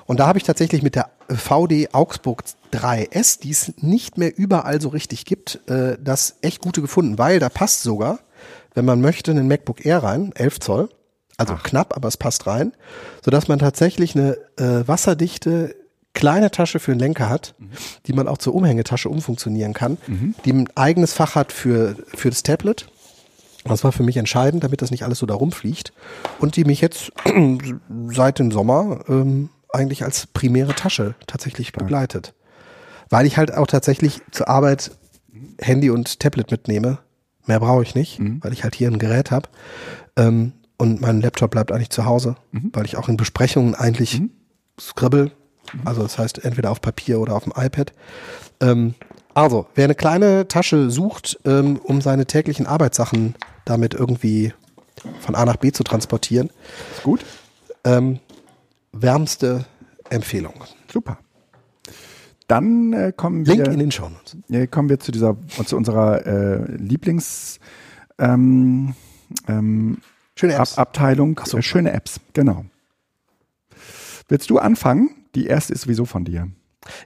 Und da habe ich tatsächlich mit der VD Augsburg 3S, die es nicht mehr überall so richtig gibt, äh, das echt gute gefunden, weil da passt sogar, wenn man möchte, einen MacBook Air rein, 11 Zoll. Also knapp, aber es passt rein, sodass man tatsächlich eine äh, wasserdichte kleine Tasche für einen Lenker hat, die man auch zur Umhängetasche umfunktionieren kann, die ein eigenes Fach hat für, für das Tablet. Das war für mich entscheidend, damit das nicht alles so da rumfliegt. Und die mich jetzt (clears throat) seit dem Sommer ähm, eigentlich als primäre Tasche tatsächlich begleitet. Weil ich halt auch tatsächlich zur Arbeit Handy und Tablet mitnehme. Mehr brauche ich nicht, weil ich halt hier ein Gerät habe. Ähm, und mein Laptop bleibt eigentlich zu Hause, weil ich auch in Besprechungen eigentlich scribble. Also das heißt entweder auf Papier oder auf dem iPad. Ähm, also, wer eine kleine Tasche sucht, ähm, um seine täglichen Arbeitssachen damit irgendwie von A nach B zu transportieren, Ist gut? ähm, wärmste Empfehlung. Super. Dann äh, kommen wir Link in den Show. Ja, kommen wir zu dieser zu unserer äh, Lieblings ähm, ähm, Schöne Ab Apps. Abteilung Ach so. äh, schöne Apps, genau. Willst du anfangen? Die erste ist sowieso von dir.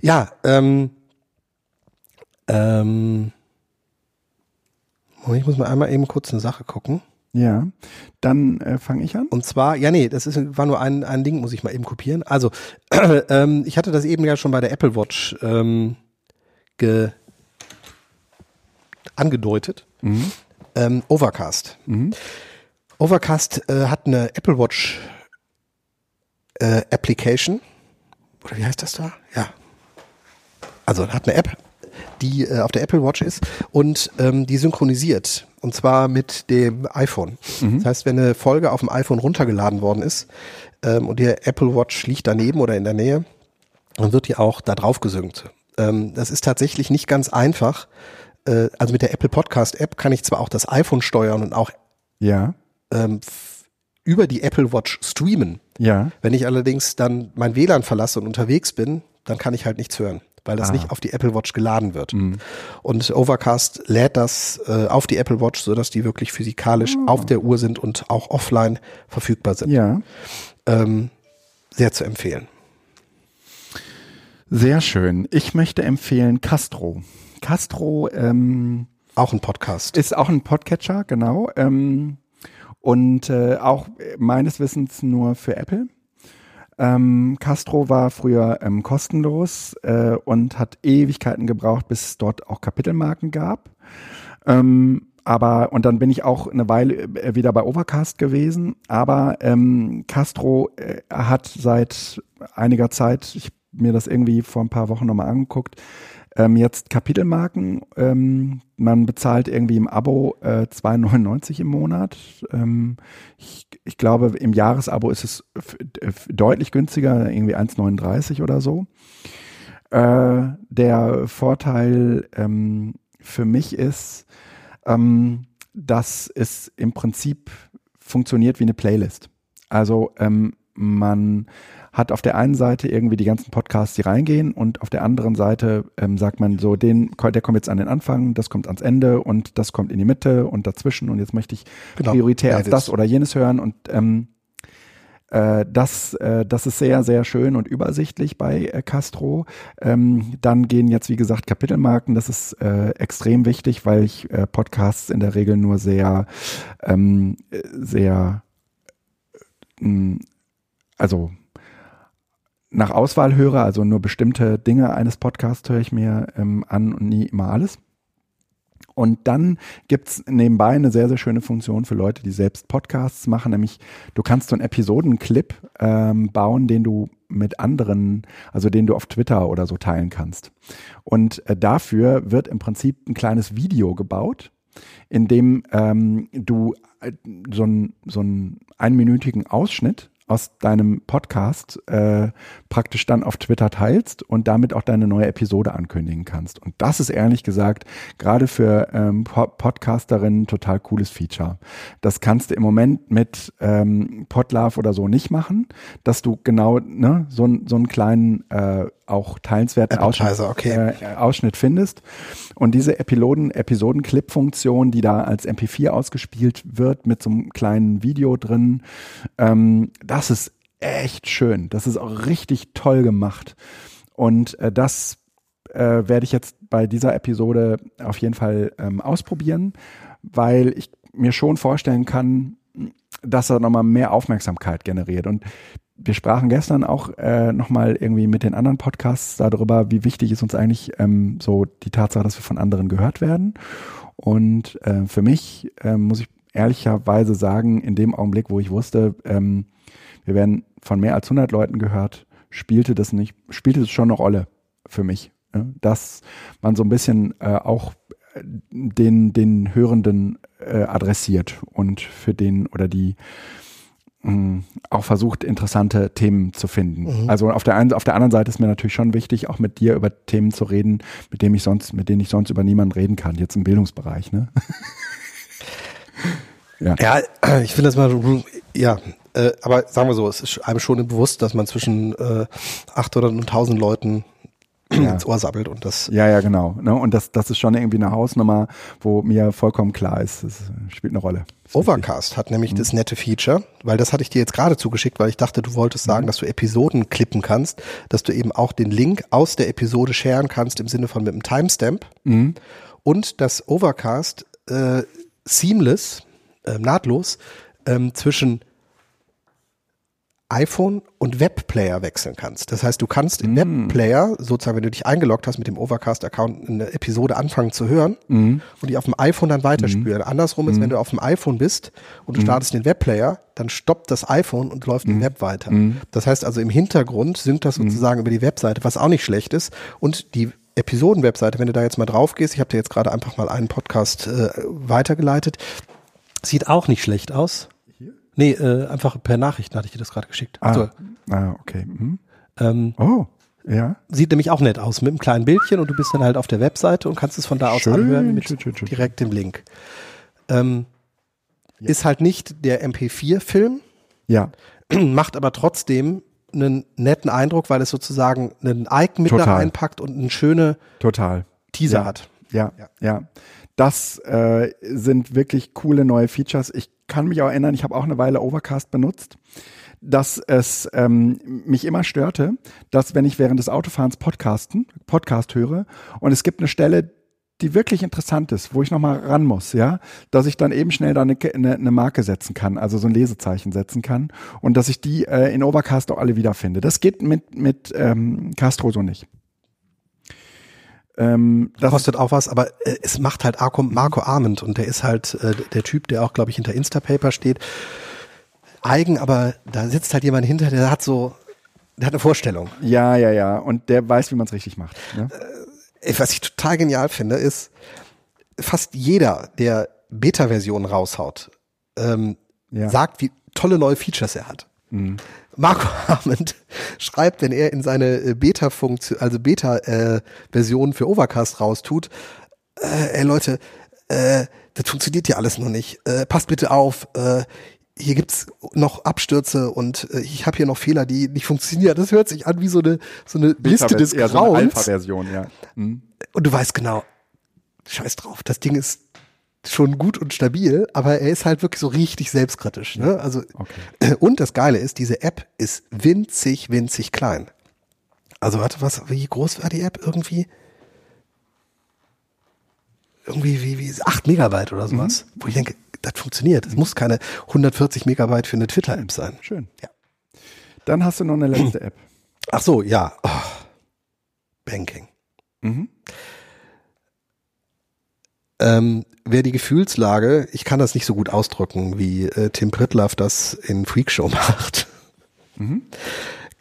Ja, ähm, ähm, ich muss mal einmal eben kurz eine Sache gucken. Ja, dann äh, fange ich an. Und zwar, ja, nee, das ist, war nur ein, ein Ding, muss ich mal eben kopieren. Also, (clears throat) ähm, ich hatte das eben ja schon bei der Apple Watch ähm, ge angedeutet. Ähm, Overcast. Overcast äh, hat eine Apple Watch äh, Application. Oder wie heißt das da? Ja. Also hat eine App, die äh, auf der Apple Watch ist und ähm, die synchronisiert. Und zwar mit dem iPhone. Das heißt, wenn eine Folge auf dem iPhone runtergeladen worden ist ähm, und der Apple Watch liegt daneben oder in der Nähe, dann wird die auch da drauf gesynkt. Ähm, das ist tatsächlich nicht ganz einfach. Äh, also mit der Apple Podcast App kann ich zwar auch das iPhone steuern und auch Ja, ähm, über die Apple Watch streamen. ja, Wenn ich allerdings dann mein WLAN verlasse und unterwegs bin, dann kann ich halt nichts hören, weil das Ah. nicht auf die Apple Watch geladen wird. Und Overcast lädt das äh, auf die Apple Watch, sodass die wirklich physikalisch auf der Uhr sind und auch offline verfügbar sind. ja. Ähm, sehr zu empfehlen. Sehr schön. Ich möchte empfehlen Castro. Castro ähm, Auch ein Podcast. ist auch ein Podcatcher, genau. Ähm, und äh, auch meines Wissens nur für Apple. Ähm, Castro war früher ähm, kostenlos äh, und hat Ewigkeiten gebraucht, bis es dort auch Kapitelmarken gab. Ähm, aber, und dann bin ich auch eine Weile äh, wieder bei Overcast gewesen, aber ähm, Castro äh, hat seit einiger Zeit, ich mir das irgendwie vor ein paar Wochen nochmal angeguckt, ähm, jetzt Kapitelmarken. Ähm, man bezahlt irgendwie im Abo äh, 2,99 im Monat. Ähm, ich, ich glaube, im Jahresabo ist es deutlich günstiger, irgendwie 1,39 oder so. Äh, der Vorteil ähm, für mich ist, ähm, dass es im Prinzip funktioniert wie eine Playlist. Also ähm, man hat auf der einen Seite irgendwie die ganzen Podcasts, die reingehen und auf der anderen Seite ähm, sagt man so, den, der kommt jetzt an den Anfang, das kommt ans Ende und das kommt in die Mitte und dazwischen und jetzt möchte ich genau, prioritär als das oder jenes hören und ähm, äh, das, äh, das ist sehr, sehr schön und übersichtlich bei äh, Castro. Ähm, dann gehen jetzt, wie gesagt, Kapitelmarken. Das ist äh, extrem wichtig, weil ich äh, Podcasts in der Regel nur sehr, ähm, sehr, äh, also nach Auswahl höre, also nur bestimmte Dinge eines Podcasts höre ich mir ähm, an und nie immer alles. Und dann gibt's nebenbei eine sehr, sehr schöne Funktion für Leute, die selbst Podcasts machen, nämlich du kannst so einen Episodenclip ähm, bauen, den du mit anderen, also den du auf Twitter oder so teilen kannst. Und äh, dafür wird im Prinzip ein kleines Video gebaut, in dem ähm, du äh, so einen so einen einminütigen Ausschnitt aus deinem Podcast äh, praktisch dann auf Twitter teilst und damit auch deine neue Episode ankündigen kannst. Und das ist ehrlich gesagt gerade für ähm, Podcasterinnen total cooles Feature. Das kannst du im Moment mit ähm, Podlove oder so nicht machen, dass du genau ne, so, so einen kleinen äh, auch teilenswerten Ausschnitt, okay. äh, Ausschnitt findest. Und diese Episoden, Episoden-Clip-Funktion, die da als MP4 ausgespielt wird mit so einem kleinen Video drin, ähm, das ist echt schön. Das ist auch richtig toll gemacht. Und äh, das äh, werde ich jetzt bei dieser Episode auf jeden Fall ähm, ausprobieren, weil ich mir schon vorstellen kann, dass er nochmal mehr Aufmerksamkeit generiert. Und wir sprachen gestern auch äh, nochmal irgendwie mit den anderen Podcasts darüber, wie wichtig ist uns eigentlich ähm, so die Tatsache, dass wir von anderen gehört werden. Und äh, für mich äh, muss ich ehrlicherweise sagen, in dem Augenblick, wo ich wusste, ähm, wir werden von mehr als 100 Leuten gehört, spielte das nicht, spielte das schon eine Rolle für mich, ne? dass man so ein bisschen äh, auch äh, den den Hörenden äh, adressiert und für den oder die auch versucht, interessante Themen zu finden. Mhm. Also auf der einen, auf der anderen Seite ist mir natürlich schon wichtig, auch mit dir über Themen zu reden, mit denen ich sonst, mit denen ich sonst über niemanden reden kann, jetzt im Bildungsbereich, ne? ja. ja, ich finde das mal, ja, äh, aber sagen wir so, es ist einem schon bewusst, dass man zwischen äh, 800 und 1000 Leuten ja. ins Ohr sabbelt und das. Ja, ja, genau. Ne? Und das, das ist schon irgendwie eine Hausnummer, wo mir vollkommen klar ist, das spielt eine Rolle. Overcast hat nämlich mhm. das nette Feature, weil das hatte ich dir jetzt gerade zugeschickt, weil ich dachte, du wolltest sagen, mhm. dass du Episoden klippen kannst, dass du eben auch den Link aus der Episode sharen kannst im Sinne von mit einem Timestamp mhm. und dass Overcast äh, seamless, äh, nahtlos ähm, zwischen iPhone und Webplayer wechseln kannst. Das heißt, du kannst im mm. Webplayer, sozusagen, wenn du dich eingeloggt hast mit dem Overcast-Account, eine Episode anfangen zu hören mm. und die auf dem iPhone dann weiterspüren. Mm. Andersrum ist, wenn du auf dem iPhone bist und du startest den Webplayer, dann stoppt das iPhone und läuft im Web weiter. Das heißt also, im Hintergrund sind das sozusagen über die Webseite, was auch nicht schlecht ist. Und die Episoden-Webseite, wenn du da jetzt mal drauf gehst, ich habe dir jetzt gerade einfach mal einen Podcast äh, weitergeleitet, sieht auch nicht schlecht aus. Nee, äh, einfach per Nachricht hatte ich dir das gerade geschickt. Ah, also, ah okay. Mhm. Ähm, oh, ja. Sieht nämlich auch nett aus, mit einem kleinen Bildchen und du bist dann halt auf der Webseite und kannst es von da aus schön, anhören mit schön, schön, direkt dem Link. Ähm, ja. Ist halt nicht der MP4-Film. Ja. (clears throat) Macht aber trotzdem einen netten Eindruck, weil es sozusagen einen Icon mit Total. da einpackt und eine schöne Total. Teaser ja. hat. Ja, ja. ja. Das äh, sind wirklich coole neue Features. Ich kann mich auch erinnern, ich habe auch eine Weile Overcast benutzt, dass es ähm, mich immer störte, dass wenn ich während des Autofahrens Podcasten, Podcast höre und es gibt eine Stelle, die wirklich interessant ist, wo ich nochmal ran muss, ja, dass ich dann eben schnell da eine, eine, Marke setzen kann, also so ein Lesezeichen setzen kann und dass ich die äh, in Overcast auch alle wiederfinde. Das geht mit, mit ähm, Castro so nicht. Ähm, das kostet auch was, aber äh, es macht halt Marco Arment und der ist halt äh, der Typ, der auch, glaube ich, hinter Instapaper steht. Eigen, aber da sitzt halt jemand hinter, der hat so, der hat eine Vorstellung. Ja, ja, ja. Und der weiß, wie man es richtig macht. Ne? Äh, was ich total genial finde, ist, fast jeder, der Beta-Versionen raushaut, ähm, ja. sagt, wie tolle neue Features er hat. Mhm. Marco (laughs) Hammond schreibt, wenn er in seine äh, Beta-Funktion, also Beta-Version äh, für Overcast raustut, äh, ey Leute, äh, das funktioniert ja alles noch nicht. Äh, passt bitte auf. Äh, hier gibt's noch Abstürze und äh, ich habe hier noch Fehler, die nicht funktionieren. Das hört sich an wie so eine so eine Liste des Grauens. So Alpha-Version, ja. Mhm. Und du weißt genau, scheiß drauf, das Ding ist schon gut und stabil, aber er ist halt wirklich so richtig selbstkritisch. Ne? Also okay. und das Geile ist, diese App ist winzig, winzig klein. Also warte, was? Wie groß war die App irgendwie? Irgendwie wie, wie 8 Megabyte oder sowas. Mhm. Wo ich denke, das funktioniert. Es muss keine 140 Megabyte für eine Twitter-App sein. Schön. Ja. Dann hast du noch eine letzte App. Ach so, ja. Oh. Banking. Mhm. Ähm, wer die Gefühlslage, ich kann das nicht so gut ausdrücken, wie äh, Tim Pritlaff das in Freakshow (laughs) macht. Mhm.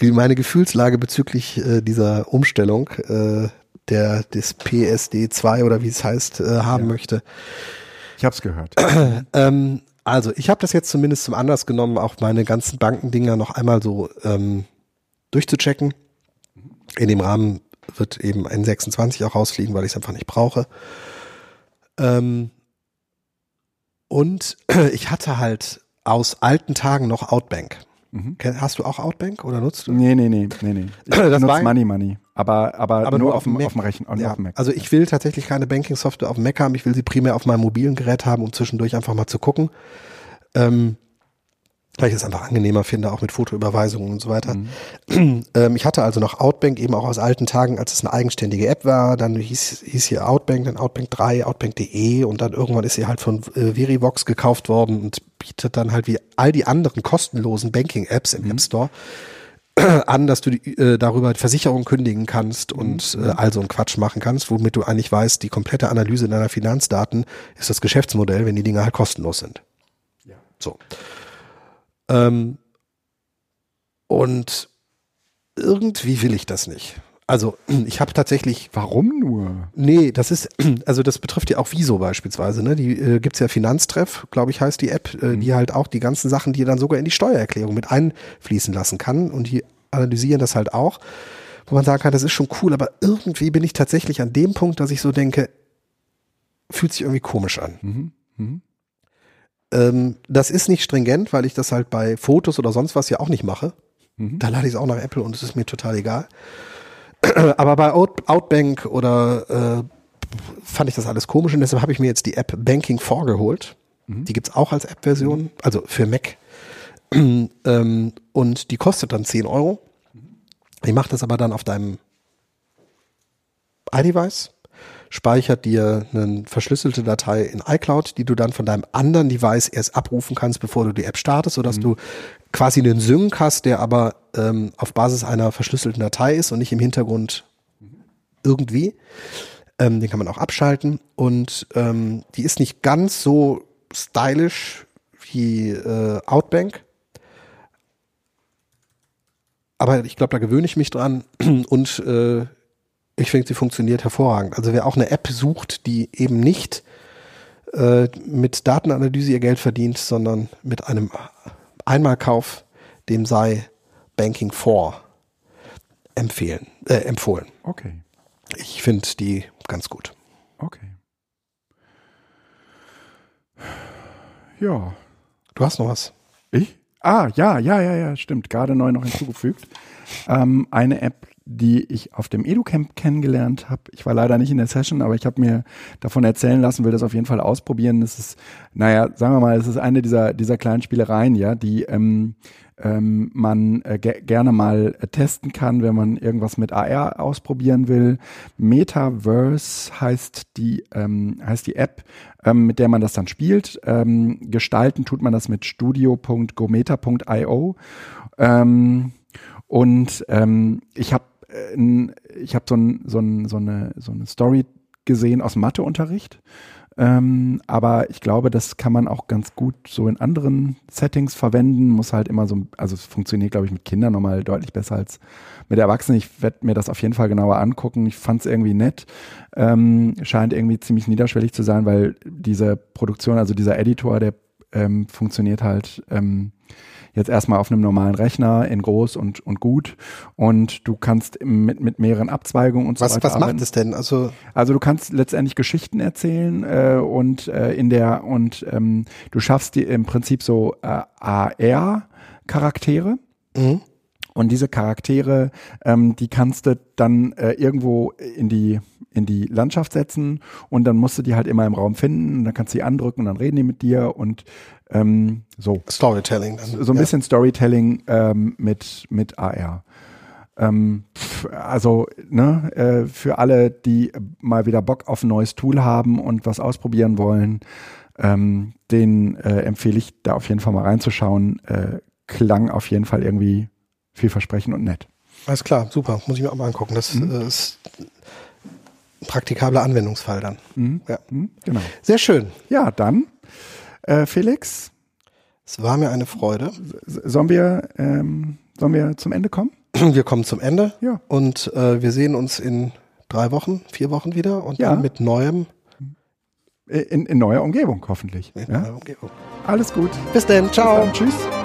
Meine Gefühlslage bezüglich äh, dieser Umstellung äh, der des PSD 2 oder wie es heißt äh, haben ja. möchte. Ich habe es gehört. (clears throat) ähm, also ich habe das jetzt zumindest zum Anlass genommen, auch meine ganzen Bankendinger noch einmal so ähm, durchzuchecken. In dem Rahmen wird eben ein 26 auch rausfliegen, weil ich es einfach nicht brauche. Ähm, und (clears throat) ich hatte halt aus alten Tagen noch Outbank. Mhm. Hast du auch Outbank oder nutzt du? Nee, nee, nee, nee, nee. (clears throat) Ich das nutze Money Money. Aber, aber, aber nur, nur auf, dem, auf dem Rechner. Ja. Auf dem Mac. Also ich will tatsächlich keine Banking-Software auf dem Mac haben. Ich will sie primär auf meinem mobilen Gerät haben, um zwischendurch einfach mal zu gucken. Ähm, weil ich es einfach angenehmer finde, auch mit Fotoüberweisungen und so weiter. Mhm. (clears throat) Ähm, ich hatte also noch Outbank eben auch aus alten Tagen, als es eine eigenständige App war. Dann hieß, hieß hier Outbank, dann Outbank 3, Outbank.de und dann irgendwann ist sie halt von äh, Verivox gekauft worden und bietet dann halt wie all die anderen kostenlosen Banking-Apps im mhm. App Store (clears throat) an, dass du die, äh, darüber Versicherung kündigen kannst und mhm. äh, all so einen Quatsch machen kannst, womit du eigentlich weißt, die komplette Analyse deiner Finanzdaten ist das Geschäftsmodell, wenn die Dinge halt kostenlos sind. Ja. So. Ähm, und irgendwie will ich das nicht. Also (clears throat) ich habe tatsächlich. Warum nur? Nee, das ist, (clears throat) also das betrifft ja auch Wieso beispielsweise. Ne? Die äh, gibt's ja Finanztreff, glaube ich, heißt die App, äh, mhm. die halt auch die ganzen Sachen, die dann sogar in die Steuererklärung mit einfließen lassen kann. Und die analysieren das halt auch. Wo man sagen kann, das ist schon cool, aber irgendwie bin ich tatsächlich an dem Punkt, dass ich so denke, fühlt sich irgendwie komisch an. Mhm. Mhm. Ähm, das ist nicht stringent, weil ich das halt bei Fotos oder sonst was ja auch nicht mache. Mhm. Da lade ich es auch nach Apple und es ist mir total egal. (clears throat) Aber bei Out Outbank oder äh, fand ich das alles komisch und deshalb habe ich mir jetzt die App Banking vorgeholt. Mhm. Die gibt's auch als App-Version, also für Mac. (clears throat) ähm, und die kostet dann 10 Euro. Ich mache das aber dann auf deinem iDevice speichert dir eine verschlüsselte Datei in iCloud, die du dann von deinem anderen Device erst abrufen kannst, bevor du die App startest, sodass mhm. du quasi einen Sync hast, der aber ähm, auf Basis einer verschlüsselten Datei ist und nicht im Hintergrund irgendwie. Ähm, den kann man auch abschalten und ähm, die ist nicht ganz so stylisch wie äh, Outbank. Aber ich glaube, da gewöhne ich mich dran und äh, ich finde, sie funktioniert hervorragend. Also wer auch eine App sucht, die eben nicht äh, mit Datenanalyse ihr Geld verdient, sondern mit einem Einmalkauf, dem sei Banking 4 empfehlen, äh, empfohlen. Okay. Ich finde die ganz gut. Okay. Ja. Du hast noch was? Ich? Ah, ja, ja, ja, ja, stimmt. Gerade neu noch hinzugefügt. Ähm, eine App, die ich auf dem EduCamp kennengelernt habe. Ich war leider nicht in der Session, aber ich habe mir davon erzählen lassen, will das auf jeden Fall ausprobieren. Das ist, naja, sagen wir mal, es ist eine dieser, dieser kleinen Spielereien, ja, die ähm, ähm, man äh, ge gerne mal äh, testen kann, wenn man irgendwas mit AR ausprobieren will. Metaverse heißt die, ähm, heißt die App, ähm, mit der man das dann spielt. Ähm, gestalten tut man das mit studio.gometa.io. Ähm, und ähm, ich habe ich habe so, ein, so, ein, so, eine, so eine Story gesehen aus Matheunterricht. Ähm, aber ich glaube, das kann man auch ganz gut so in anderen Settings verwenden. Muss halt immer so, also es funktioniert, glaube ich, mit Kindern nochmal deutlich besser als mit Erwachsenen. Ich werde mir das auf jeden Fall genauer angucken. Ich fand es irgendwie nett. Ähm, scheint irgendwie ziemlich niederschwellig zu sein, weil diese Produktion, also dieser Editor, der ähm, funktioniert halt ähm, jetzt erstmal auf einem normalen Rechner in groß und, und gut und du kannst mit, mit mehreren Abzweigungen und so was, weiter. Was macht es denn? Also, also du kannst letztendlich Geschichten erzählen äh, und äh, in der und ähm, du schaffst dir im Prinzip so äh, AR-Charaktere. Mhm. Und diese Charaktere, ähm, die kannst du dann äh, irgendwo in die in die Landschaft setzen und dann musst du die halt immer im Raum finden und dann kannst du die andrücken und dann reden die mit dir und ähm, so. Storytelling. Dann, so ein ja. bisschen Storytelling ähm, mit, mit AR. Ähm, also ne, äh, für alle, die mal wieder Bock auf ein neues Tool haben und was ausprobieren wollen, ähm, den äh, empfehle ich da auf jeden Fall mal reinzuschauen. Äh, klang auf jeden Fall irgendwie vielversprechend und nett. Alles klar, super. Muss ich mir auch mal angucken. Das mhm. Äh, ist ein praktikabler Anwendungsfall dann. Mhm. Ja. Mhm. Genau. Sehr schön. Ja, dann, äh, Felix. Es war mir eine Freude. Sollen wir, ähm, sollen wir zum Ende kommen? (clears throat) Wir kommen zum Ende. Ja. Und äh, wir sehen uns in drei Wochen, vier Wochen wieder und ja. dann mit neuem. In, in neuer Umgebung, hoffentlich. In ja? neuer Umgebung. Alles gut. Bis dann. Ciao. Bis dann. Tschüss.